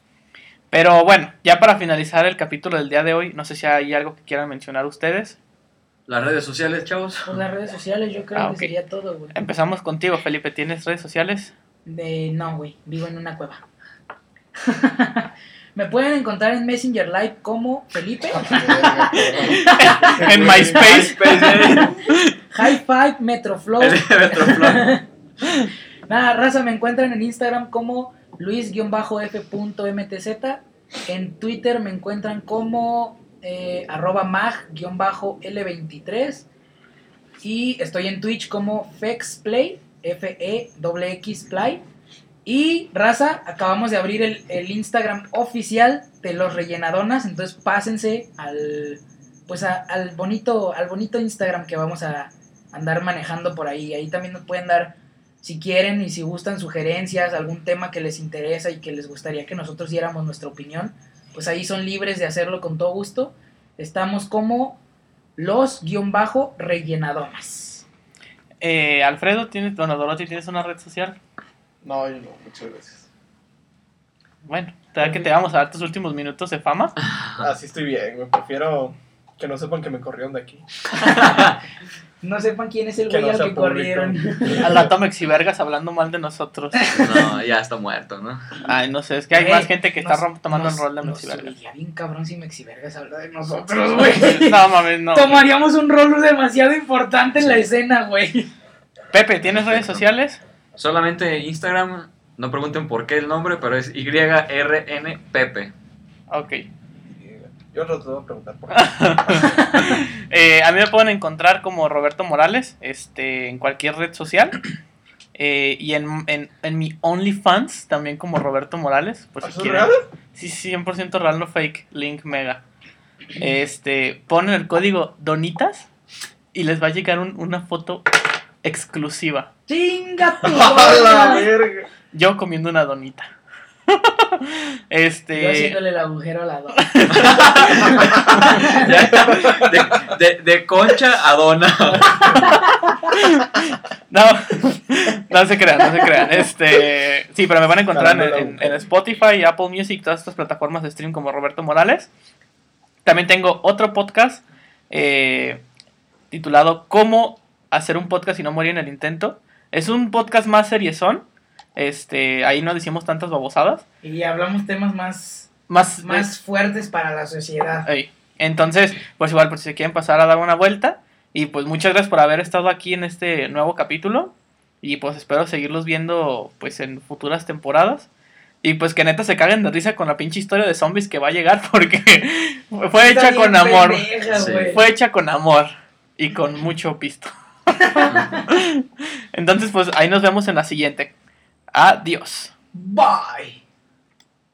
Pero bueno, ya para finalizar el capítulo del día de hoy, no sé si hay algo que quieran mencionar ustedes. Las redes sociales, chavos. pues las redes sociales yo creo Ah, que sería todo, güey. Empezamos contigo, Felipe. ¿Tienes redes sociales? De no, güey, vivo en una cueva. Me pueden encontrar en Messenger Live como Felipe, En MySpace. High Five, Metroflow. Metroflow. Nada, raza, me encuentran en Instagram como luis-f.mtz. En Twitter me encuentran como eh, arroba mag-l23. Y estoy en Twitch como fexplay, F-E-X Play. Y raza, acabamos de abrir el, el Instagram oficial de los rellenadonas. Entonces pásense al pues a- al bonito, al bonito Instagram que vamos a andar manejando por ahí. Ahí también nos pueden dar si quieren y si gustan sugerencias, algún tema que les interesa y que les gustaría que nosotros diéramos nuestra opinión, pues ahí son libres de hacerlo con todo gusto. Estamos como los guion bajo rellenadonas. Eh, Alfredo, ¿tienes, bueno, Dorothy, ¿tienes una red social? No, yo no, muchas gracias. Bueno, te da que te vamos a dar tus últimos minutos de fama. Así estoy bien, güey. Prefiero que no sepan que me corrieron de aquí. No sepan quién es el Que güey al que público. corrieron. Al rato Mexivergas hablando mal de nosotros. No, ya está muerto, ¿no? Ay, no sé, es que hay más gente que está tomando el rol de Mexivergas. subiría bien cabrón si Mexivergas habla de nosotros, güey. No mames, no. Tomaríamos un rol demasiado importante en la escena, güey. Pepe, ¿tienes redes sociales? Solamente Instagram, no pregunten por qué el nombre, pero es YRNPepe. Ok. Yo no te voy a preguntar por qué. Eh, a mí me pueden encontrar como Roberto Morales este, en cualquier red social. Eh, y en, en, en mi OnlyFans también como Roberto Morales. Por si ¿Eso es quieren. real? Sí, sí, 100% real, no fake. Link mega. Este, ponen el código Donitas y les va a llegar un- una foto exclusiva. Chinga tu ¡A la madre. verga! Yo comiendo una donita. Yo este. haciéndole el agujero a la dona. De, de- de concha a dona. No, no se crean, no se crean. Este, sí, pero me van a encontrar en Spotify, Apple Music, todas estas plataformas de stream como Roberto Morales. También tengo otro podcast eh, titulado ¿Cómo hacer un podcast y no morir en el intento? Es un podcast más seriezón. Este, ahí no decimos tantas babosadas. Y hablamos temas más, Más, más fuertes para la sociedad. Ey. Entonces, pues igual, por si se quieren pasar a dar una vuelta. Y pues muchas gracias por haber estado aquí en este nuevo capítulo. Y pues espero seguirlos viendo pues en futuras temporadas. Y pues que neta se caguen de risa con la pinche historia de zombies que va a llegar porque fue Está hecha con amor. pendeja, Sí. güey. Fue hecha con amor y con mucho pisto. Entonces pues ahí nos vemos en la siguiente. Adiós. Bye.